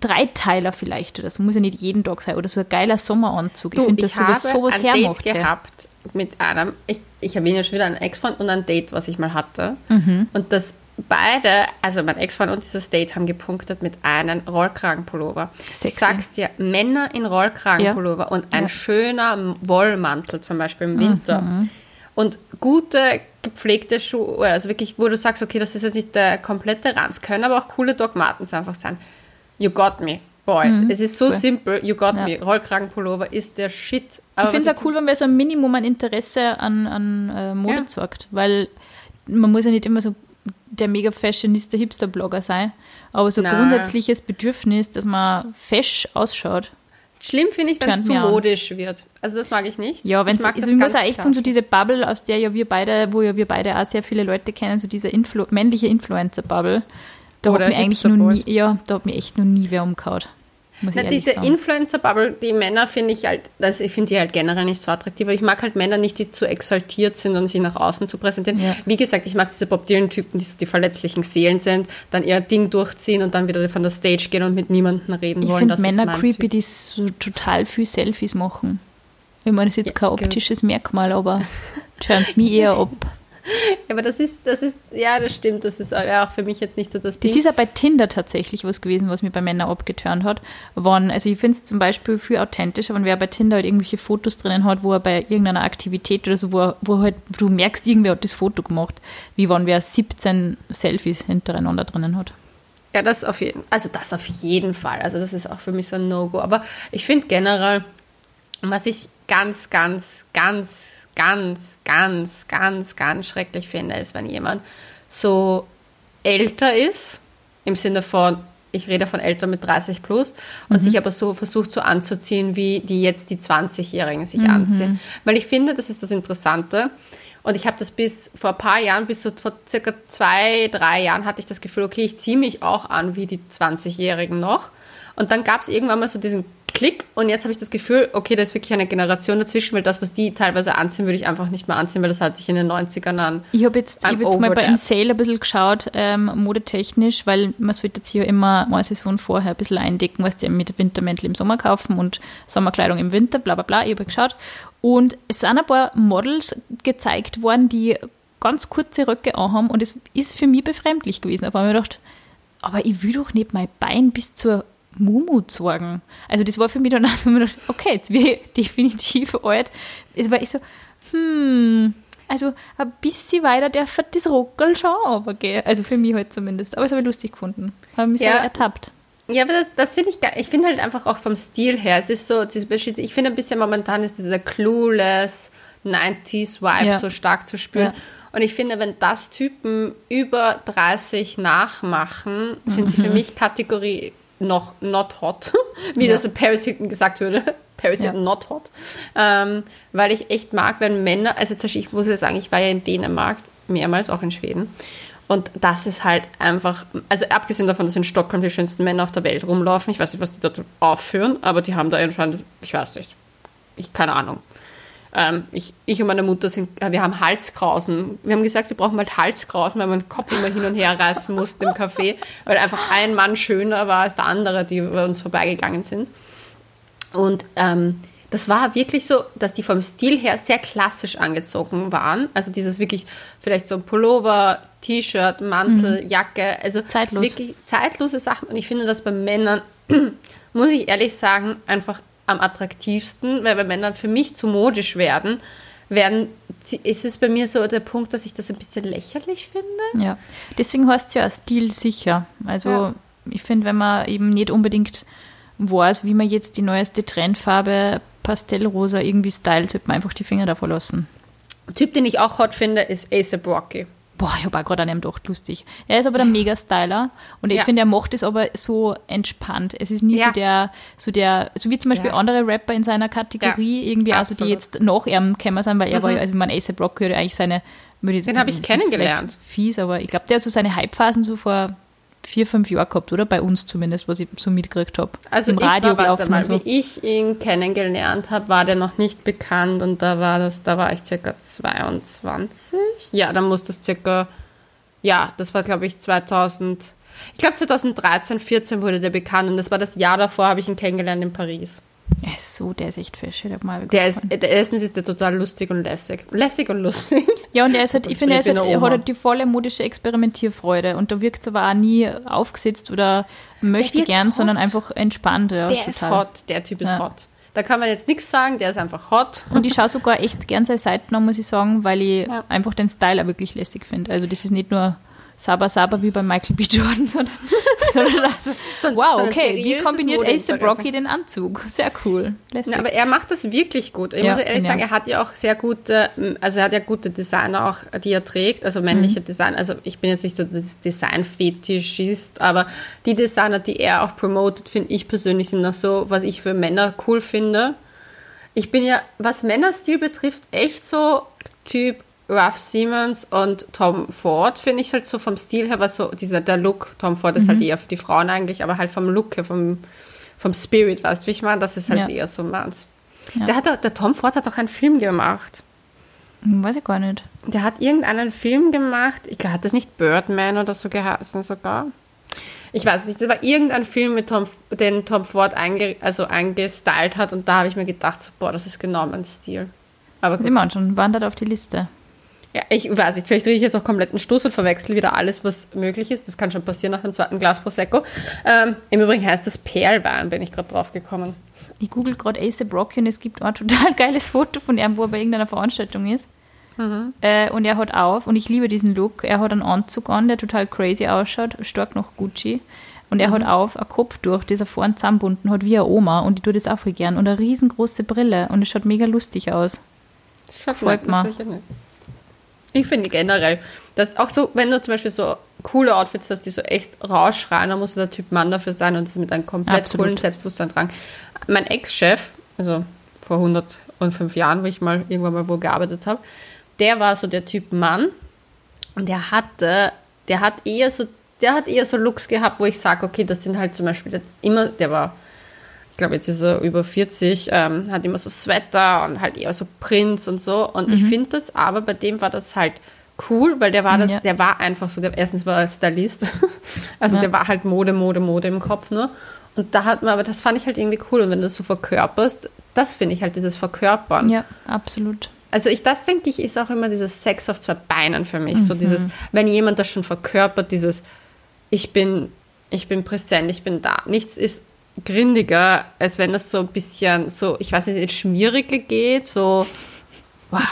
Dreiteiler vielleicht oder so, muss ja nicht jeden Tag sein oder so ein geiler Sommeranzug. Ich finde, dass sowas, sowas hermacht. gehabt mit einem, ich, ich erwähne ja schon wieder einen Ex-Freund und ein Date, was ich mal hatte. Mhm. Und das beide, also mein Ex-Freund und dieses Date haben gepunktet mit einem Rollkragenpullover. Sexy. Ich sag's dir, Männer in Rollkragenpullover ja. und ein ja. schöner Wollmantel zum Beispiel im Winter. Mhm. Und gute, gepflegte Schuhe, also wirklich, wo du sagst, okay, das ist jetzt nicht der komplette Ranz, können aber auch coole Dogmatens einfach sein. You got me. Boy, mhm. es ist so cool. simpel, you got ja. me. Rollkragenpullover ist der Shit. Aber ich finde es auch cool, wenn man so ein Minimum an Interesse an, an äh, Mode ja. zeigt, weil man muss ja nicht immer so der mega fashionista Hipster-Blogger sein, aber so ein grundsätzliches Bedürfnis, dass man fesch ausschaut. Schlimm finde ich, wenn es zu modisch wird. Also das mag ich nicht. Ja, wenn es also ich muss auch echt so diese Bubble, aus der ja wir beide, wo ja wir beide auch sehr viele Leute kennen, so diese Influ männliche Influencer-Bubble. Da Oder hat mir eigentlich noch nie, ja, da hat mir echt noch nie wer umgehauen. Na, diese Influencer-Bubble, die Männer finde ich halt, also ich finde die halt generell nicht so attraktiv. Ich mag halt Männer nicht, die zu exaltiert sind und sich nach außen zu präsentieren. Ja. Wie gesagt, ich mag diese Bob Dylan-Typen, die so die verletzlichen Seelen sind, dann ihr Ding durchziehen und dann wieder von der Stage gehen und mit niemandem reden ich wollen. Ich finde Männer creepy, typ. die so total viel Selfies machen. Ich meine, das ist jetzt kein genau. optisches Merkmal, aber turnt mich eher ab. Aber das ist, das ist, ja, das stimmt, das ist ja auch für mich jetzt nicht so das Ding. Das ist ja bei Tinder tatsächlich was gewesen, was mir bei Männern abgeturnt hat. Wann, also ich finde es zum Beispiel viel authentischer, wenn wer bei Tinder halt irgendwelche Fotos drinnen hat, wo er bei irgendeiner Aktivität oder so, wo, er, wo halt, du merkst, irgendwer hat das Foto gemacht, wie wenn wer 17 Selfies hintereinander drinnen hat. Ja, das auf jeden also das auf jeden Fall. Also das ist auch für mich so ein No-Go. Aber ich finde generell, was ich ganz, ganz, ganz ganz, ganz, ganz, ganz schrecklich finde, ist, wenn jemand so älter ist, im Sinne von, ich rede von Eltern mit 30 plus, und mhm. sich aber so versucht so anzuziehen, wie die jetzt die 20-Jährigen sich mhm. anziehen. Weil ich finde, das ist das Interessante. Und ich habe das bis vor ein paar Jahren, bis so vor circa zwei, drei Jahren hatte ich das Gefühl, okay, ich ziehe mich auch an wie die 20-Jährigen noch. Und dann gab es irgendwann mal so diesen Klick und jetzt habe ich das Gefühl, okay, da ist wirklich eine Generation dazwischen, weil das, was die teilweise anziehen, würde ich einfach nicht mehr anziehen, weil das hatte ich in den 90ern an. Ich habe jetzt, hab jetzt mal bei einem Sale ein bisschen geschaut, ähm, modetechnisch, weil man sollte jetzt hier immer eine Saison vorher ein bisschen eindecken, was die mit Wintermäntel im Sommer kaufen und Sommerkleidung im Winter, bla bla bla. Ich habe geschaut und es sind ein paar Models gezeigt worden, die ganz kurze Röcke anhaben und es ist für mich befremdlich gewesen. Auf einmal gedacht, aber ich will doch nicht mein Bein bis zur Mumu sorgen. Also das war für mich dann auch so, okay, jetzt bin ich definitiv alt. Es war ich so, hm, also ein bisschen weiter darf das Rockel schon runtergehen. Also für mich halt zumindest. Aber es habe ich lustig gefunden. Habe mich ja. so ertappt. Ja, aber das, das finde ich geil. Ich finde halt einfach auch vom Stil her, es ist so, ich finde ein bisschen momentan ist dieser clueless 90s-Vibe ja. so stark zu spüren. Ja. Und ich finde, wenn das Typen über 30 nachmachen, sind mhm. sie für mhm. mich Kategorie noch not hot, wie ja. das Paris Hilton gesagt würde. Paris Hilton ja. not hot. Ähm, weil ich echt mag, wenn Männer, also ich muss ja sagen, ich war ja in Dänemark, mehrmals, auch in Schweden. Und das ist halt einfach, also abgesehen davon, dass in Stockholm die schönsten Männer auf der Welt rumlaufen, ich weiß nicht, was die dort aufführen, aber die haben da anscheinend, ich weiß nicht, ich keine Ahnung, ähm, ich, ich und meine Mutter sind, äh, wir haben Halskrausen. Wir haben gesagt, wir brauchen halt Halskrausen, weil man den Kopf immer hin und her reißen musste im Café, weil einfach ein Mann schöner war als der andere, die bei uns vorbeigegangen sind. Und ähm, das war wirklich so, dass die vom Stil her sehr klassisch angezogen waren. Also dieses wirklich vielleicht so ein Pullover, T-Shirt, Mantel, mhm. Jacke, also Zeitlos. wirklich zeitlose Sachen. Und ich finde das bei Männern, muss ich ehrlich sagen, einfach am attraktivsten, weil wenn Männer für mich zu modisch werden, werden, ist es bei mir so der Punkt, dass ich das ein bisschen lächerlich finde. Ja, deswegen heißt es ja stilsicher. Also ja. ich finde, wenn man eben nicht unbedingt weiß, wie man jetzt die neueste Trendfarbe Pastellrosa irgendwie stylt, sollte man einfach die Finger davor lassen. Typ, den ich auch hot finde, ist Ace Rocky. Boah, ich habe auch gerade an ihm gedacht, lustig. Er ist aber der Mega-Styler und ich ja. finde, er macht es aber so entspannt. Es ist nie ja. so der, so der, so wie zum Beispiel ja. andere Rapper in seiner Kategorie, irgendwie, also die jetzt nach ihm gekommen sind, weil er mhm. war, also man ASAP Rock gehört eigentlich seine, Den habe ich kennengelernt. Fies, aber ich glaube, der hat so seine Hype-Phasen so vor vier, fünf Jahren gehabt, oder? Bei uns zumindest, was ich so mitgekriegt habe. Also Im Radio ich war, warte mal, so. wie ich ihn kennengelernt habe, war der noch nicht bekannt und da war das, da war ich circa 22. Ja, dann muss das circa, ja, das war glaube ich 2000, ich glaube 2013, 14 wurde der bekannt und das war das Jahr davor, habe ich ihn kennengelernt in Paris. Er ist so, der ist echt fisch. Mal der ist, der, erstens ist der total lustig und lässig. Lässig und lustig. Ja, und er ist halt, ich finde, er, ist halt, er hat halt die volle modische Experimentierfreude und da wirkt es aber auch nie aufgesetzt oder möchte gern, hot. sondern einfach entspannt. Ja, der total. ist hot, der Typ ist ja. hot. Da kann man jetzt nichts sagen, der ist einfach hot. Und ich schaue sogar echt gern seine Seiten an, muss ich sagen, weil ich ja. einfach den Style auch wirklich lässig finde. Also das ist nicht nur Saba Saba wie bei Michael B. Jordan, sondern, sondern also, so, wow, so okay, wie kombiniert Ace Brocky den Anzug? Sehr cool. Ja, aber er macht das wirklich gut. Ich ja, muss ehrlich sagen, er hat ja auch sehr gute, also er hat ja gute Designer auch, die er trägt, also männliche mhm. Designer. Also ich bin jetzt nicht so das Design-Fetischist, aber die Designer, die er auch promotet, finde ich persönlich sind noch so, was ich für Männer cool finde. Ich bin ja, was Männerstil betrifft, echt so Typ Ralph Siemens und Tom Ford finde ich halt so vom Stil her, was so dieser der Look, Tom Ford ist halt mhm. halt eher für die Frauen eigentlich, aber halt vom Look her, vom, vom Spirit, weißt du, wie ich meine, das ist halt ja. eher so meins. Ja. Der, hat, der Tom Ford hat auch einen Film gemacht. Weiß ich gar nicht. Der hat irgendeinen Film gemacht, ich glaube, hat das nicht Birdman oder so geheißen sogar? Ich weiß nicht, das war irgendein Film, mit Tom, den Tom Ford einge, also eingestylt hat und da habe ich mir gedacht, so, boah, das ist genau mein Stil. Aber gut. Simon schon, wandert auf die Liste. Ja, ich weiß nicht, vielleicht rieche ich jetzt auch kompletten Stoß und verwechsel wieder alles, was möglich ist. Das kann schon passieren nach dem zweiten Glas Prosecco. Ähm, Im Übrigen heißt das Perlwein, bin ich gerade drauf gekommen. Ich google gerade Ace Brocky und es gibt auch ein total geiles Foto von ihm, wo er bei irgendeiner Veranstaltung ist. Mhm. Äh, und er hat auf, und ich liebe diesen Look, er hat einen Anzug an, der total crazy ausschaut, stark nach Gucci. Und er mhm. hat auf ein Kopftuch, das er vorne zusammenbunden hat, wie eine Oma. Und ich tue das auch voll gern. Und eine riesengroße Brille. Und es schaut mega lustig aus. Das schaut Freut mich. Ich finde generell, dass auch so, wenn du zum Beispiel so coole Outfits hast, die so echt rausschreien, dann muss der Typ Mann dafür sein und das mit einem komplett Absolut. coolen Selbstbewusstsein tragen. Mein Ex-Chef, also vor 105 Jahren, wo ich mal irgendwann mal wo gearbeitet habe, der war so der Typ Mann und der hatte, der hat eher so, der hat eher so Looks gehabt, wo ich sage, okay, das sind halt zum Beispiel jetzt immer, der war ich glaube, jetzt ist er über 40, ähm, hat immer so Sweater und halt eher so Prints und so. Und ich finde das, aber bei dem war das halt cool, weil der war das, Ja. der war einfach so, der, erstens war er Stylist, also Ja. der war halt Mode, Mode, Mode im Kopf nur. Und da hat man, aber das fand ich halt irgendwie cool. Und wenn du das so verkörperst, das finde ich halt dieses Verkörpern. Ja, absolut. Also ich, das denke ich, ist auch immer dieses Sex auf zwei Beinen für mich. So dieses, wenn jemand das schon verkörpert, dieses, ich bin, ich bin präsent, ich bin da. Nichts ist grindiger, als wenn das so ein bisschen so, ich weiß nicht, ins Schmierige geht, so, wow,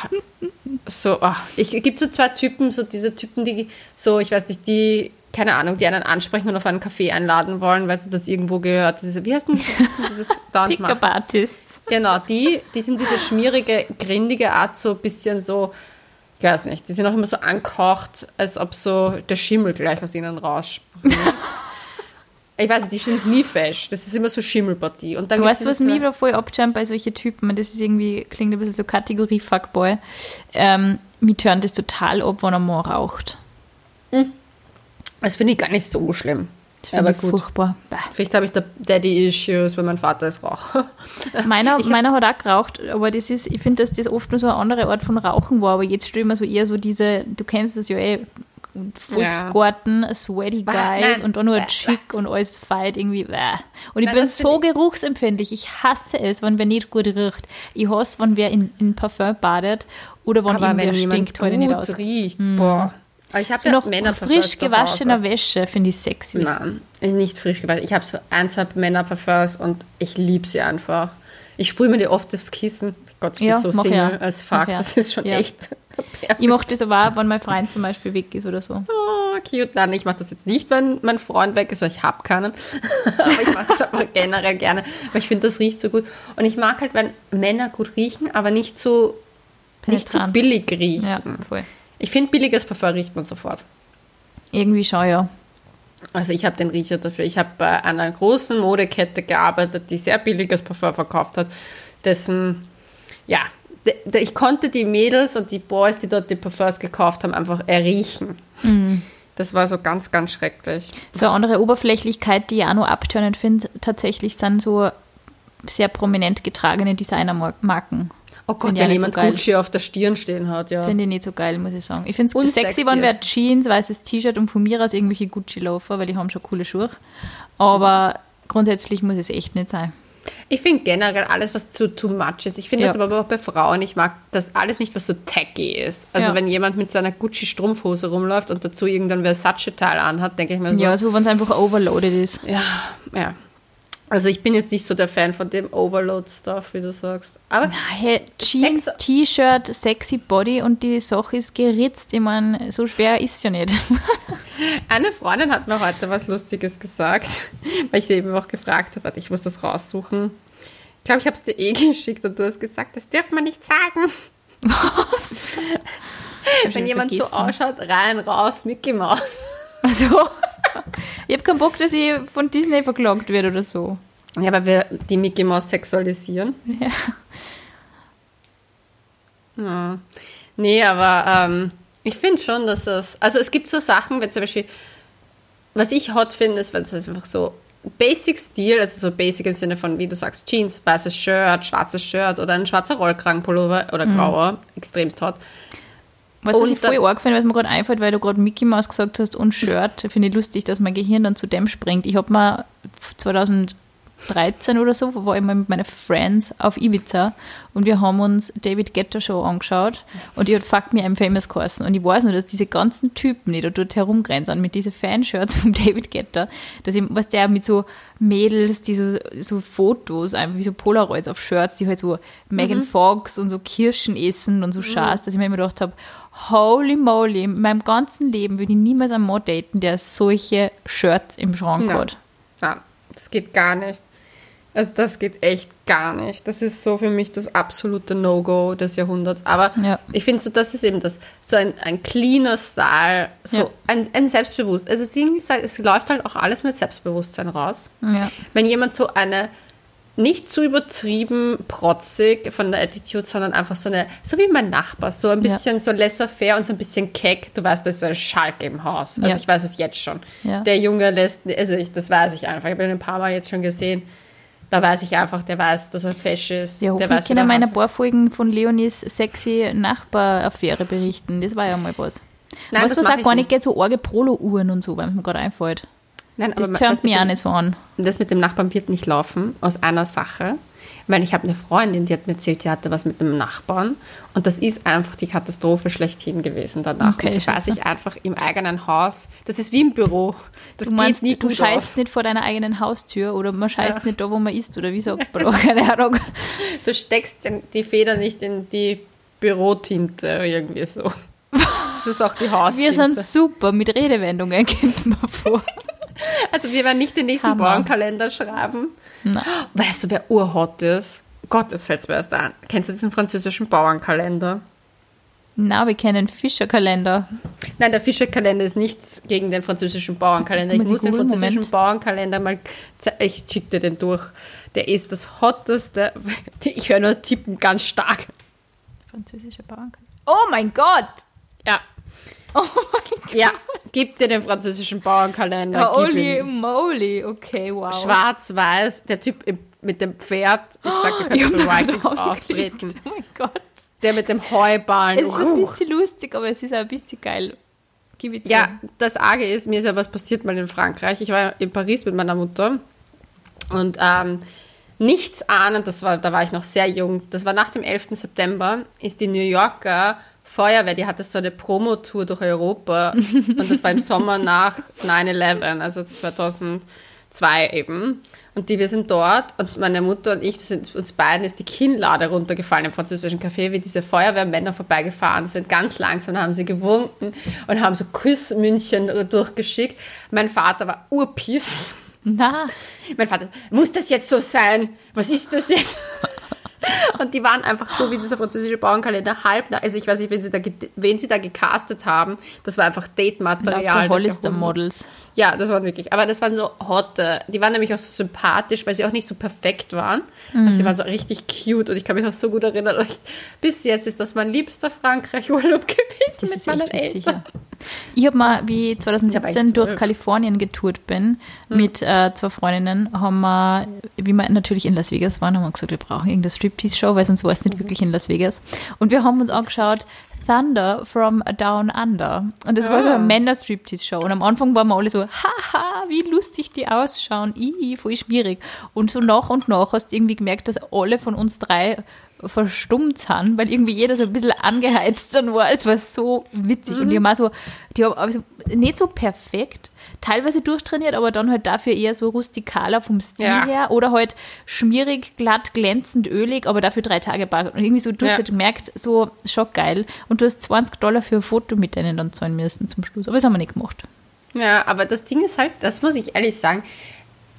so, ach, ich gibt so zwei Typen, so diese Typen, die so, ich weiß nicht, die, keine Ahnung, die einen ansprechen und auf einen Kaffee einladen wollen, weil sie das irgendwo gehört. Diese, wie heißt denn das? dauernd machen? Pickup Artists. Genau, die, die sind diese schmierige, grindige Art, so ein bisschen so, ich weiß nicht, die sind auch immer so ankocht, als ob so der Schimmel gleich aus ihnen raussprießt. ich weiß nicht, die sind nie fesch, das ist immer so Schimmelpartie. Und dann Du weißt, was diese mich zwei- da voll abjumpt bei solchen Typen, das ist irgendwie, klingt ein bisschen so Kategorie Fuckboy. Ähm, mich turnt das total ab, wenn er mal raucht. Das finde ich gar nicht so schlimm. Das finde Aber ich gut, furchtbar. Vielleicht habe ich da Daddy-Issues, weil mein Vater ist Raucher. Meiner, meiner hat auch geraucht, aber das ist, ich finde, dass das oft nur so eine andere Art von Rauchen war, aber jetzt stelle ich mir so eher so diese, du kennst das ja eh, Volksgarten, Sweaty Bah, Guys nein. und dann nur Bah, chic und alles feit irgendwie. Und ich Nein, bin so find geruchsempfindlich. Ich hasse es, wenn wer nicht gut riecht. Ich hasse, wenn wer in, in Parfum badet oder wenn irgendwer wenn stinkt, heute nicht aus. riecht, boah. Aber ich habe So ja noch Männerparfums frisch gewaschener Wäsche finde ich sexy. Nein, nicht frisch gewaschen. Ich habe so ein, zwei Männerparfums und ich liebe sie einfach. Ich sprühe mir die oft aufs Kissen. Gott, ich Ja, so Single ja. als ja. Das ist schon Ja. echt. Ich mache das aber auch, wenn mein Freund zum Beispiel weg ist oder so. Oh, cute. Nein, ich mache das jetzt nicht, wenn mein Freund weg ist, weil ich habe keinen. aber ich mache das aber generell gerne, weil ich finde, das riecht so gut. Und ich mag halt, wenn Männer gut riechen, aber nicht so, nicht so billig riechen. Ja, voll. Ich finde, billiges Parfum riecht man sofort. Irgendwie schon, ja. Also ich habe den Riecher dafür. Ich habe bei einer großen Modekette gearbeitet, die sehr billiges Parfum verkauft hat, dessen, ja, ich konnte die Mädels und die Boys, die dort die Parfums gekauft haben, einfach erriechen. Das war so ganz, ganz schrecklich. So eine andere Oberflächlichkeit, die ich auch noch abtörend finde, tatsächlich sind so sehr prominent getragene Designermarken. Oh Gott, wenn so jemand geil. Gucci auf der Stirn stehen hat, ja. Finde ich nicht so geil, muss ich sagen. Ich finde es Unsexy sexy, wenn wer. Jeans, weißes T-Shirt und von mir aus irgendwelche Gucci-Laufer, weil die haben schon coole Schuhe. Aber grundsätzlich muss es echt nicht sein. Ich finde generell alles, was zu too much ist. Ich finde Ja. das aber auch bei Frauen. Ich mag das alles nicht, was so tacky ist. Also Ja. wenn jemand mit seiner Gucci-Strumpfhose rumläuft und dazu irgendein Versace-Teil anhat, denke ich mir so, Ja, so wenn es einfach overloaded ist. Ja, ja. Also ich bin jetzt nicht so der Fan von dem Overload-Stuff, wie du sagst. Aber Hey, Jeans, T-Shirt, sexy Body und die Sache ist geritzt. Ich meine, so schwer ist ja nicht. eine Freundin hat mir heute was Lustiges gesagt, weil ich sie eben auch gefragt habe, ich muss das raussuchen. Ich glaube, ich habe es dir eh geschickt und du hast gesagt, das dürfen wir nicht sagen. Was? Wenn jemand so ausschaut, rein, raus, Mickey Maus. Also, ich habe keinen Bock, dass ich von Disney verklagt werde oder so. Ja, weil wir die Mickey Maus sexualisieren. Ja. Ja. Nee, aber ähm, ich finde schon, dass das. Also es gibt so Sachen, wenn zum Beispiel, was ich hot finde, ist, wenn es einfach so Basic-Stil, also so Basic im Sinne von, wie du sagst, Jeans, weißes Shirt, schwarzes Shirt oder ein schwarzer Rollkragenpullover oder grauer, extremst hot. Weißt du, was ich voll arg finde, was mir gerade einfällt, weil du gerade Mickey Mouse gesagt hast und Shirt, finde ich lustig, dass mein Gehirn dann zu dem springt. Ich habe mal 2013 oder so, war ich mal mit meinen Friends auf Ibiza und wir haben uns David Guetta Show angeschaut und die hat Fuck Me I'm Famous geheißen. Und ich weiß nur, dass diese ganzen Typen, die da dort herumgrenzen mit diesen Fanshirts von David Guetta, dass ich, was der mit so Mädels, die so, so Fotos, einfach wie so Polaroids auf Shirts, die halt so Megan Fox und so Kirschen essen und so Schaß, dass ich mir immer gedacht habe, holy moly, in meinem ganzen Leben würde ich niemals einen Mann daten, der solche Shirts im Schrank Ja. hat. Ja, das geht gar nicht. Also das geht echt gar nicht. Das ist so für mich das absolute No-Go des Jahrhunderts. Aber Ja. ich finde so, das ist eben das, so ein, ein cleaner Style, so Ja. ein, ein Selbstbewusst. Also es läuft halt auch alles mit Selbstbewusstsein raus. Ja. Wenn jemand so eine nicht zu übertrieben protzig von der Attitude, sondern einfach so eine, so wie mein Nachbar, so ein Ja. bisschen so laissez-faire und so ein bisschen keck. Du weißt, das ist ein Schalk im Haus. Also Ja. ich weiß es jetzt schon. Ja. Der Junge lässt, also ich, das weiß ich einfach. Ich habe ihn ein paar Mal jetzt schon gesehen. Da weiß ich einfach, der weiß, dass er fesch ist. Ja, der hoffentlich weiß, der in ein Hase- paar Folgen von Leonis sexy Nachbaraffäre berichten. Das war ja mal was. Nein, was das mach auch gar nicht. geht, so arge Polo-Uhren und so, weil mir gerade einfällt. Nein, Das turnt mich auch nicht so an. Das mit dem Nachbarn wird nicht laufen, aus einer Sache. Weil ich habe eine Freundin, die hat mir erzählt, sie hatte was mit einem Nachbarn. Und das ist einfach die Katastrophe schlechthin gewesen danach. Okay, und das weiß ich einfach im eigenen Haus. Das ist wie im Büro. Das Du meinst, geht nie du gut scheißt aus. nicht vor deiner eigenen Haustür oder man scheißt Ja. nicht da, wo man isst oder wie sagt man? Keine Ahnung. Du steckst die Feder nicht in die Bürotinte irgendwie so. Das ist auch die Haustinte. Wir sind super mit Redewendungen, kommt mir vor. Also wir werden nicht den nächsten. Bauernkalender schreiben. Nein. Weißt du, wer urhot ist? Gott, das fällt mir erst ein. Kennst du diesen französischen Bauernkalender? Na, wir kennen Fischerkalender. Nein, der Fischerkalender ist nichts gegen den französischen Bauernkalender. Ich Muss den französischen Moment. Bauernkalender mal. Ich schicke dir den durch. Der ist das hotteste. Ich höre nur tippen ganz stark. Französischer Bauernkalender. Oh mein Gott! Ja. Oh mein Gott! Ja, gib dir den französischen Bauernkalender. Holy moly, okay, wow. Schwarz-Weiß, der Typ mit dem Pferd. Ich sag, der könnte da Vikings auftreten. Oh mein Gott. Der mit dem Heuballen. Es ist ein Uh. bisschen lustig, aber es ist auch ein bisschen geil. Gib zu. Ja, das Arge ist, mir ist ja was passiert mal in Frankreich. Ich war in Paris mit meiner Mutter und ähm, nichts ahnend, das war, da war ich noch sehr jung, das war nach dem 11. September, ist die New Yorker Feuerwehr, die hatte so eine Promotour durch Europa und das war im Sommer nach 9-11, also 2002 eben. Und die, wir sind dort und meine Mutter und ich, wir sind, uns beiden ist die Kinnlade runtergefallen im französischen Café, wie diese Feuerwehrmänner vorbeigefahren sind. Ganz langsam haben sie gewunken und haben so Küssmünchen durchgeschickt. Mein Vater war urpiss. Na, Mein Vater, muss das jetzt so sein? Was ist das jetzt? Und die waren einfach so wie dieser französische Bauernkalender halb. Also ich weiß nicht, wen sie da, wen sie da gecastet haben. Das war einfach Date-Material. lauter Ja, das waren wirklich. Aber das waren so hotte. Die waren nämlich auch so sympathisch, weil sie auch nicht so perfekt waren. Also sie waren so richtig cute und ich kann mich noch so gut erinnern. bis jetzt ist das mein liebster Frankreich-Urlaub gewesen Das mit ist meinen. Eltern. Ich habe mal, wie ich Ich hab 2017 eigentlich durch. Kalifornien getourt bin, mit äh, zwei Freundinnen, haben wir, wie wir natürlich in Las Vegas waren, haben wir gesagt, wir brauchen irgendeine Striptease-Show, weil sonst war es nicht wirklich in Las Vegas. Und wir haben uns angeschaut, Thunder from Down Under. Und das war so Ah. eine Männer-Striptease-Show. Und am Anfang waren wir alle so, haha, wie lustig die ausschauen, ih, voll schwierig. Und so nach und nach hast du irgendwie gemerkt, dass alle von uns drei verstummt sind, weil irgendwie jeder so ein bisschen angeheizt dann war. Es war so witzig. Und die haben auch so, die haben also nicht so perfekt, teilweise durchtrainiert, aber dann halt dafür eher so rustikaler vom Stil Ja. her oder halt schmierig, glatt, glänzend, ölig, aber dafür drei Tage Bar. Und irgendwie so, du hast Ja. halt gemerkt, so schockgeil. Und du hast 20 Dollar für ein Foto mit denen dann zahlen müssen zum Schluss. Aber das haben wir nicht gemacht. Ja, aber das Ding ist halt, das muss ich ehrlich sagen,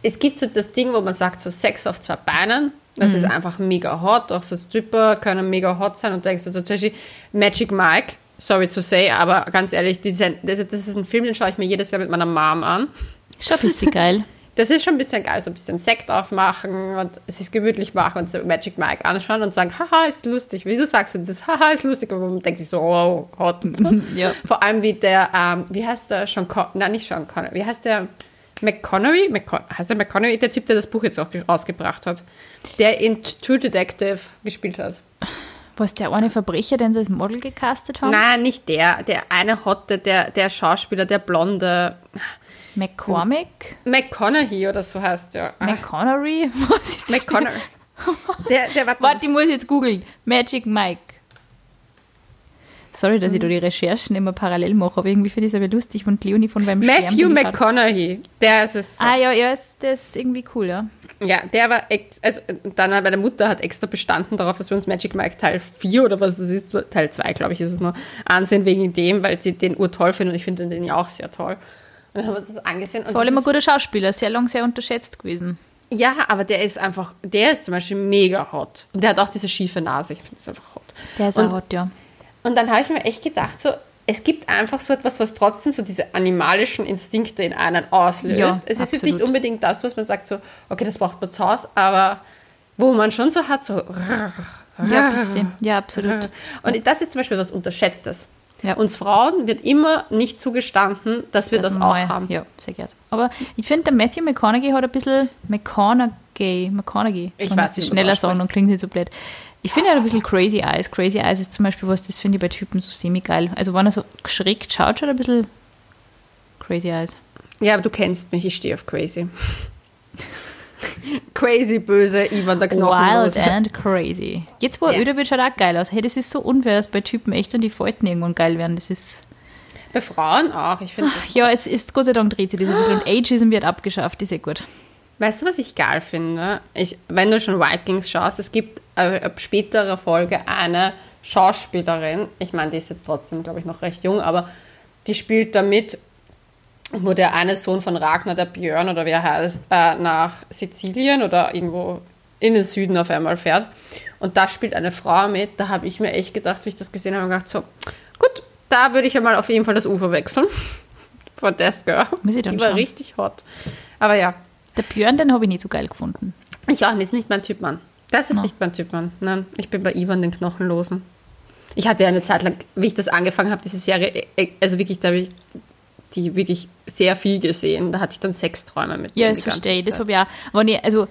es gibt so das Ding, wo man sagt, so Sex auf zwei Beinen, das Mhm. ist einfach mega hot, auch so Stripper können mega hot sein und denkst du so zum Beispiel Magic Mike, sorry to say, aber ganz ehrlich, diese, das, das ist ein Film, den schaue ich mir jedes Jahr mit meiner Mom an. Schon ein bisschen geil. Das ist schon ein bisschen geil, so ein bisschen Sekt aufmachen und es ist gemütlich machen und so Magic Mike anschauen und sagen, haha, ist lustig. Wie du sagst, dieses haha, ist lustig, aber man denkt sich so, oh, hot. Ja. Vor allem wie der, ähm, wie heißt der, Sean Con nein, nicht Sean Connery, wie heißt der, McConaughey? McCon heißt der McConaughey? Der Typ, der das Buch jetzt auch ge- rausgebracht hat. Der in True Detective gespielt hat. Was der eine Verbrecher, den sie als Model gecastet haben? Nein, nicht der. Der eine Hotte, der, der Schauspieler, der Blonde. McCormick? McConaughey oder so heißt der. Ah, McConaughey? Was ist das? McConaughey. Der, der war Warte, ich muss jetzt googeln. Magic Mike. Sorry, dass ich da die Recherchen immer parallel mache, aber irgendwie finde ich es aber lustig, wenn Leonie von beim Matthew Sterben. McConaughey. Der ist es. Ah ja, ja, ist, das ist irgendwie cool, ja. Ja, der war, ex also dann meine Mutter hat extra bestanden darauf, dass wir uns Magic Mike Teil 4 oder was das ist, Teil 2, glaube ich, ist es noch, ansehen wegen dem, weil sie den urtoll finden und ich finde den ja auch sehr toll. Und dann haben wir uns das angesehen. Vor allem ein guter Schauspieler, sehr lang sehr unterschätzt gewesen. Ja, aber der ist einfach, der ist zum Beispiel mega hot. Und der hat auch diese schiefe Nase. Ich finde es einfach hot. Der ist Und- auch hot, ja. Und dann habe ich mir echt gedacht, so, es gibt einfach so etwas, was trotzdem so diese animalischen Instinkte in einen auslöst. Ja, es ist jetzt absolut. nicht unbedingt das, was man sagt, so, okay, das braucht man zu Hause, aber wo man schon so hat, so. Ja, bisschen. ja absolut. Und das ist zum Beispiel was Unterschätztes. Ja. Uns Frauen wird immer nicht zugestanden, dass wir das, Dass auch haben. Ja, sehr gerne. Aber ich finde, der Matthew McConaughey hat ein bisschen McConaughey, McConaughey. Ich weiß nicht, schneller sagen, dann klingt nicht so blöd. Ich finde, hat ein bisschen Crazy Eyes. Crazy Eyes ist zum Beispiel was, das finde ich bei Typen so semi-geil. Also, wenn er so schräg schaut, er ein bisschen Crazy Eyes. Ja, aber du kennst mich, ich stehe auf crazy. crazy, böse, Ivan der Wild Knochenlose. and crazy. Jetzt, wo er Ja. öder wird, schaut auch geil aus. Hey, das ist so unfair, dass bei Typen echt und die Falten irgendwann geil werden. Das ist. Bei Frauen auch, ich finde Ja, es ist, Gott sei Dank dreht sich das ein bisschen. Und Ageism wird abgeschafft, ist eh gut. Weißt du, was ich geil finde? Ich, wenn du schon Vikings schaust, es gibt ab späterer Folge eine Schauspielerin, ich meine, die ist jetzt trotzdem, glaube ich, noch recht jung, aber die spielt damit, wo der eine Sohn von Ragnar, der Björn oder wie er heißt, äh, nach Sizilien oder irgendwo in den Süden auf einmal fährt. Und da spielt eine Frau mit. Da habe ich mir echt gedacht, wie ich das gesehen habe, gedacht, so, gut, da würde ich ja mal auf jeden Fall das Ufer wechseln. Von Death Girl. Muss ich dann die war schauen. richtig hot. Aber ja, Der Björn, den habe ich nicht so geil gefunden. ich auch nicht, ist nicht mein Typ Mann. Das ist No. nicht mein Typ Mann. Nein, ich bin bei Ivan den Knochenlosen. Ich hatte ja eine Zeit lang, wie ich das angefangen habe, diese Serie, äh, also wirklich, da habe ich die wirklich sehr viel gesehen. Da hatte ich dann Sexträume mit Ja, das verstehe ich. Das habe ich auch. Wenn ich, also,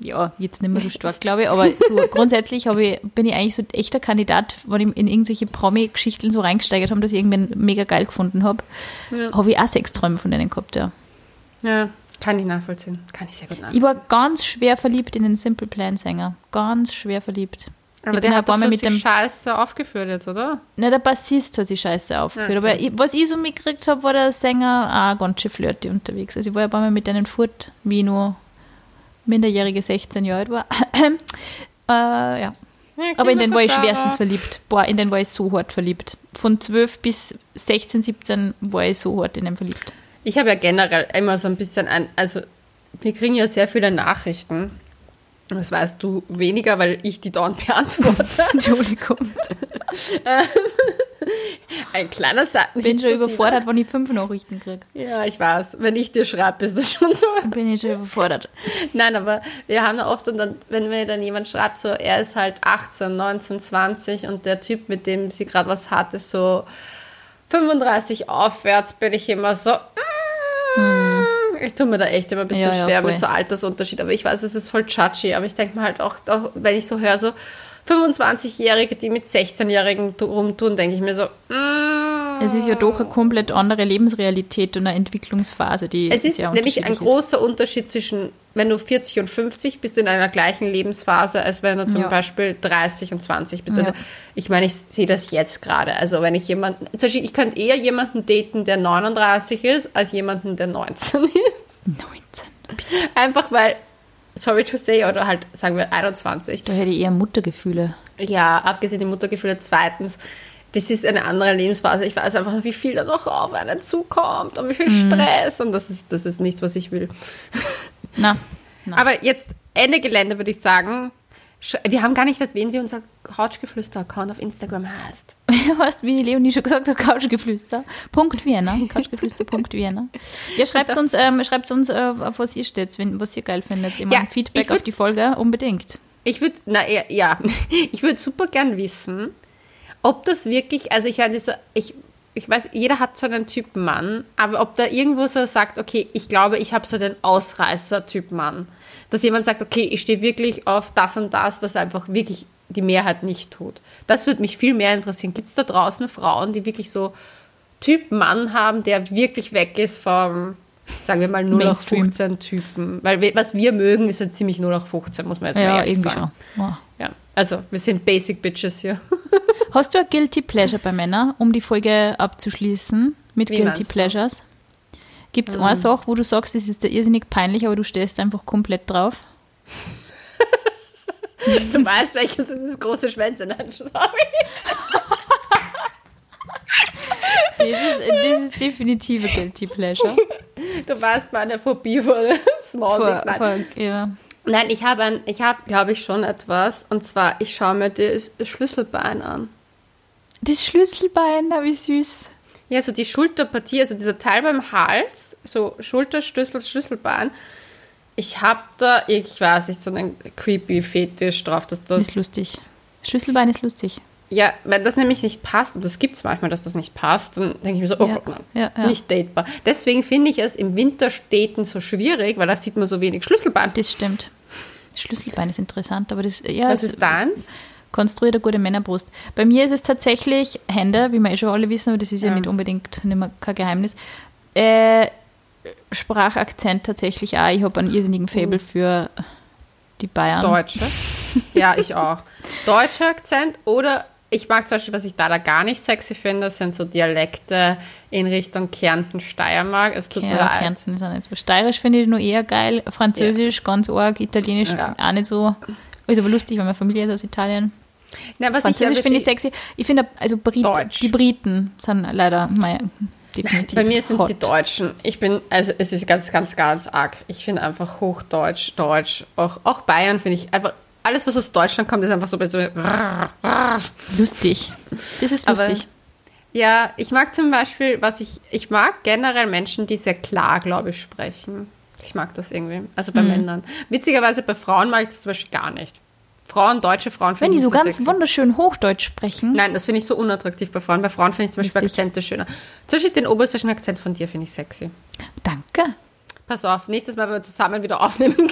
ja, jetzt nicht mehr so stark, glaube ich, aber so grundsätzlich ich, bin ich eigentlich so ein echter Kandidat, wenn ich in irgendwelche Promi-Geschichten so reingesteigert habe, dass ich irgendwann mega geil gefunden habe, habe ich auch Sexträume von denen gehabt, ja. Ja, kann ich nachvollziehen. Kann ich sehr gut Ich nachvollziehen. war ganz schwer verliebt in den Simple Plan Sänger. Ganz schwer verliebt. Aber ich der bin hat doch so mit sich dem scheiße aufgeführt jetzt, oder? Na, der Bassist hat sich scheiße aufgeführt. Okay. Aber ich, was ich so mitgekriegt habe, war der Sänger auch ganz schön flirty unterwegs. Also ich war ein paar Mal mit denen fort, wie ich nur minderjährige 16 Jahre alt war. äh, ja. Aber in den war ich schwerstens verliebt. Boah, in den war ich so hart verliebt. Von 12 bis 16, 17 war ich so hart in den verliebt. Ich habe ja generell immer so ein bisschen ein, also wir kriegen ja sehr viele Nachrichten. Das weißt du weniger, weil ich die dauernd beantworte. Entschuldigung. Ein kleiner Seitenhieb bin schon überfordert, wenn ich fünf Nachrichten kriege. Ja, ich weiß. Wenn ich dir schreibe, ist das schon so. Bin ich schon überfordert. Nein, aber wir haben da oft, und dann, wenn mir dann jemand schreibt, so, er ist halt 18, 19, 20 und der Typ, mit dem sie gerade was hat, ist so 35 aufwärts, bin ich immer so. mm, Ich tue mir da echt immer ein bisschen Ja, ja, schwer voll. mit so Altersunterschied. Aber ich weiß, es ist voll judgy. Aber ich denke mir halt auch, auch, wenn ich so höre, so 25-Jährige, die mit 16-Jährigen tu- rumtun, denke ich mir so, mm, Es ist ja doch eine komplett andere Lebensrealität und eine Entwicklungsphase, die Es ist nämlich ein ist. großer Unterschied zwischen, wenn du 40 und 50 bist in einer gleichen Lebensphase, als wenn du zum Ja. Beispiel 30 und 20 bist. Ja. Also ich meine, ich sehe das jetzt gerade. Also wenn ich jemanden, zum Beispiel, ich könnte eher jemanden daten, der 39 ist, als jemanden, der 19 ist. 19. Einfach weil, sorry to say, oder halt sagen wir 21. Da hätte ich eher Muttergefühle. Ja, abgesehen die Muttergefühle. Zweitens, das ist eine andere Lebensphase. Ich weiß einfach, wie viel da noch auf einen zukommt und wie viel Mhm. Stress. Und das ist, das ist nichts, was ich will. Na, na. Aber jetzt Ende Gelände würde ich sagen. Wir haben gar nicht erwähnt, wie unser Couchgeflüster-Account auf Instagram heißt. Hast, wie Leonie schon gesagt hat, Couchgeflüster. Punkt Vienna. Couchgeflüster. Punkt Vienna. Ja, schreibt uns, ähm, schreibt uns, äh, auf was ihr steht, was ihr geil findet. Immer Ja, ein Feedback würd- auf die Folge, unbedingt. Ich würde, na ja, ich würde super gern wissen, ob das wirklich, also ich ich, ich weiß, jeder hat so einen Typ Mann, aber ob da irgendwo so sagt, okay, ich glaube, ich habe so den Ausreißer-Typ Mann. Dass jemand sagt, okay, ich stehe wirklich auf das und das, was einfach wirklich die Mehrheit nicht tut. Das würde mich viel mehr interessieren. Gibt es da draußen Frauen, die wirklich so Typ Mann haben, der wirklich weg ist vom, sagen wir mal, 0 auf Mainstream. 15 Typen? Weil was wir mögen, ist ja ziemlich 0 auf 15, muss man jetzt mal Ja, ehrlich irgendwie sagen. schon. Wow. Also wir sind Basic Bitches hier. Hast du ein Guilty Pleasure bei Männern, um die Folge abzuschließen mit Wie Guilty? Pleasures? Gibt es eine Sache, wo du sagst, es ist dir irrsinnig peinlich, aber du stehst einfach komplett drauf? Du weißt, welches ist das große Schwänze. Nein, sorry. Das ist, das ist definitiv ein Guilty Pleasure. Du weißt meine Phobie vor das. Small Vor, Dicks. Nein. vor, ja. Nein, ich habe, ich habe, glaube ich, schon etwas. Und zwar, ich schaue mir das Schlüsselbein an. Das Schlüsselbein, na, wie süß. Ja, so die Schulterpartie, also dieser Teil beim Hals, so Schulter, Schlüssel, Schlüsselbein. Ich habe da, ich weiß nicht, so einen creepy Fetisch drauf, dass das. ist lustig. Schlüsselbein ist lustig. Ja, wenn das nämlich nicht passt, und das gibt es manchmal, dass das nicht passt, dann denke ich mir so, oh Ja, Gott, nein, ja, ja. nicht datebar. Deswegen finde ich es im Winterstädten so schwierig, weil da sieht man so wenig Schlüsselbein. Das stimmt. Schlüsselbein ist interessant, aber das ja, Was es ist deins? konstruiert eine gute Männerbrust. Bei mir ist es tatsächlich Hände, wie wir eh schon alle wissen, aber das ist ja, nicht unbedingt nicht mehr, kein Geheimnis. Äh, Sprachakzent tatsächlich auch. Ich habe einen irrsinnigen Fable für die Bayern. Deutsche. ja, ich auch. Deutscher Akzent oder ich mag zum Beispiel, was ich da, da gar nicht sexy finde, sind so Dialekte in Richtung Kärnten, Steiermark. Es tut mir Ja, leid. Kärnten ist auch nicht so. Steirisch finde ich nur eher geil. Französisch ganz arg. Italienisch Ja. auch nicht so. Ist aber lustig, weil meine Familie ist aus Italien. Na, was Französisch finde ich sexy. Ich finde, also Brit Deutsch. die Briten sind leider mein, definitiv Bei mir sind es die. Deutschen. Ich bin, also es ist ganz, ganz, ganz arg. Ich finde einfach Hochdeutsch, Deutsch, auch, auch Bayern finde ich einfach, alles was aus Deutschland kommt, ist einfach so Lustig. Das ist Aber- lustig. Ja, ich mag zum Beispiel, was ich, ich mag generell Menschen, die sehr klar, glaube ich, sprechen. Ich mag das irgendwie. Also Mhm. bei Männern. Witzigerweise bei Frauen mag ich das zum Beispiel gar nicht. Frauen, deutsche Frauen Wenn finde die so ganz sexy. wunderschön Hochdeutsch sprechen. Nein, das finde ich so unattraktiv bei Frauen. Bei Frauen finde ich zum Beispiel Lustig. Akzente schöner. Zum Beispiel den oberösterreichischen Akzent von dir finde ich sexy. Danke. Pass auf, nächstes Mal, wenn wir zusammen wieder aufnehmen.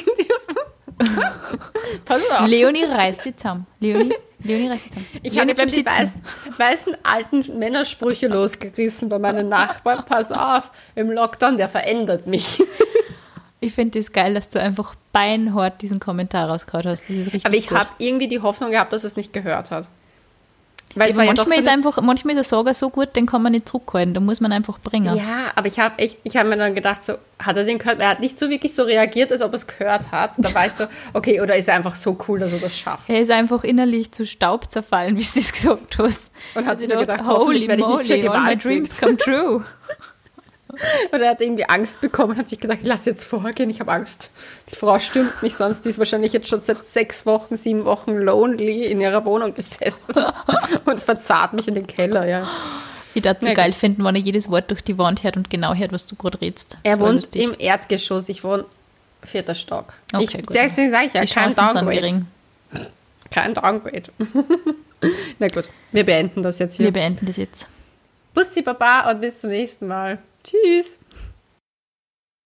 Pass auf. Leonie reißt die zusammen. Leonie, Leonie reißt die zusammen. Ich Leonie, habe die weißen, weißen alten Männersprüche losgerissen bei meinen Nachbarn. Pass auf, im Lockdown, der verändert mich. Ich finde es das geil, dass du einfach beinhart diesen Kommentar rausgehauen hast. Das ist richtig Aber ich habe irgendwie die Hoffnung gehabt, dass es nicht gehört hat. Weil Ja, es war ja manchmal, so ist einfach, manchmal ist ein Sager so gut, den kann man nicht zurückhalten. Da muss man einfach bringen. Ja, aber ich habe echt, ich habe mir dann gedacht, so, hat er den gehört? Er hat nicht so wirklich so reagiert, als ob er es gehört hat. Da war ich so, okay, oder ist er einfach so cool, dass er das schafft? Er ist einfach innerlich zu Staub zerfallen, wie du das gesagt hast. Und hat sich nur gedacht, holy hoffentlich werde ich nicht moly, all my dreams come true. Und er hat irgendwie Angst bekommen und hat sich gedacht, ich lasse jetzt vorgehen, ich habe Angst. Die Frau stimmt mich sonst, die ist wahrscheinlich jetzt schon seit sechs Wochen, sieben Wochen lonely in ihrer Wohnung gesessen und verzahrt mich in den Keller, ja. Ich würde so Na geil finden, wenn er jedes Wort durch die Wand hört und genau hört, was du gerade redest. Er Das wohnt lustig. im Erdgeschoss, ich wohne vierter Stock. Okay, ich, gut. deswegen sage ich ja, Die kein Downgrade. Kein Downgrade. Na gut, wir beenden das jetzt hier. Wir beenden das jetzt. Bussi Baba und bis zum nächsten Mal. Tschüss.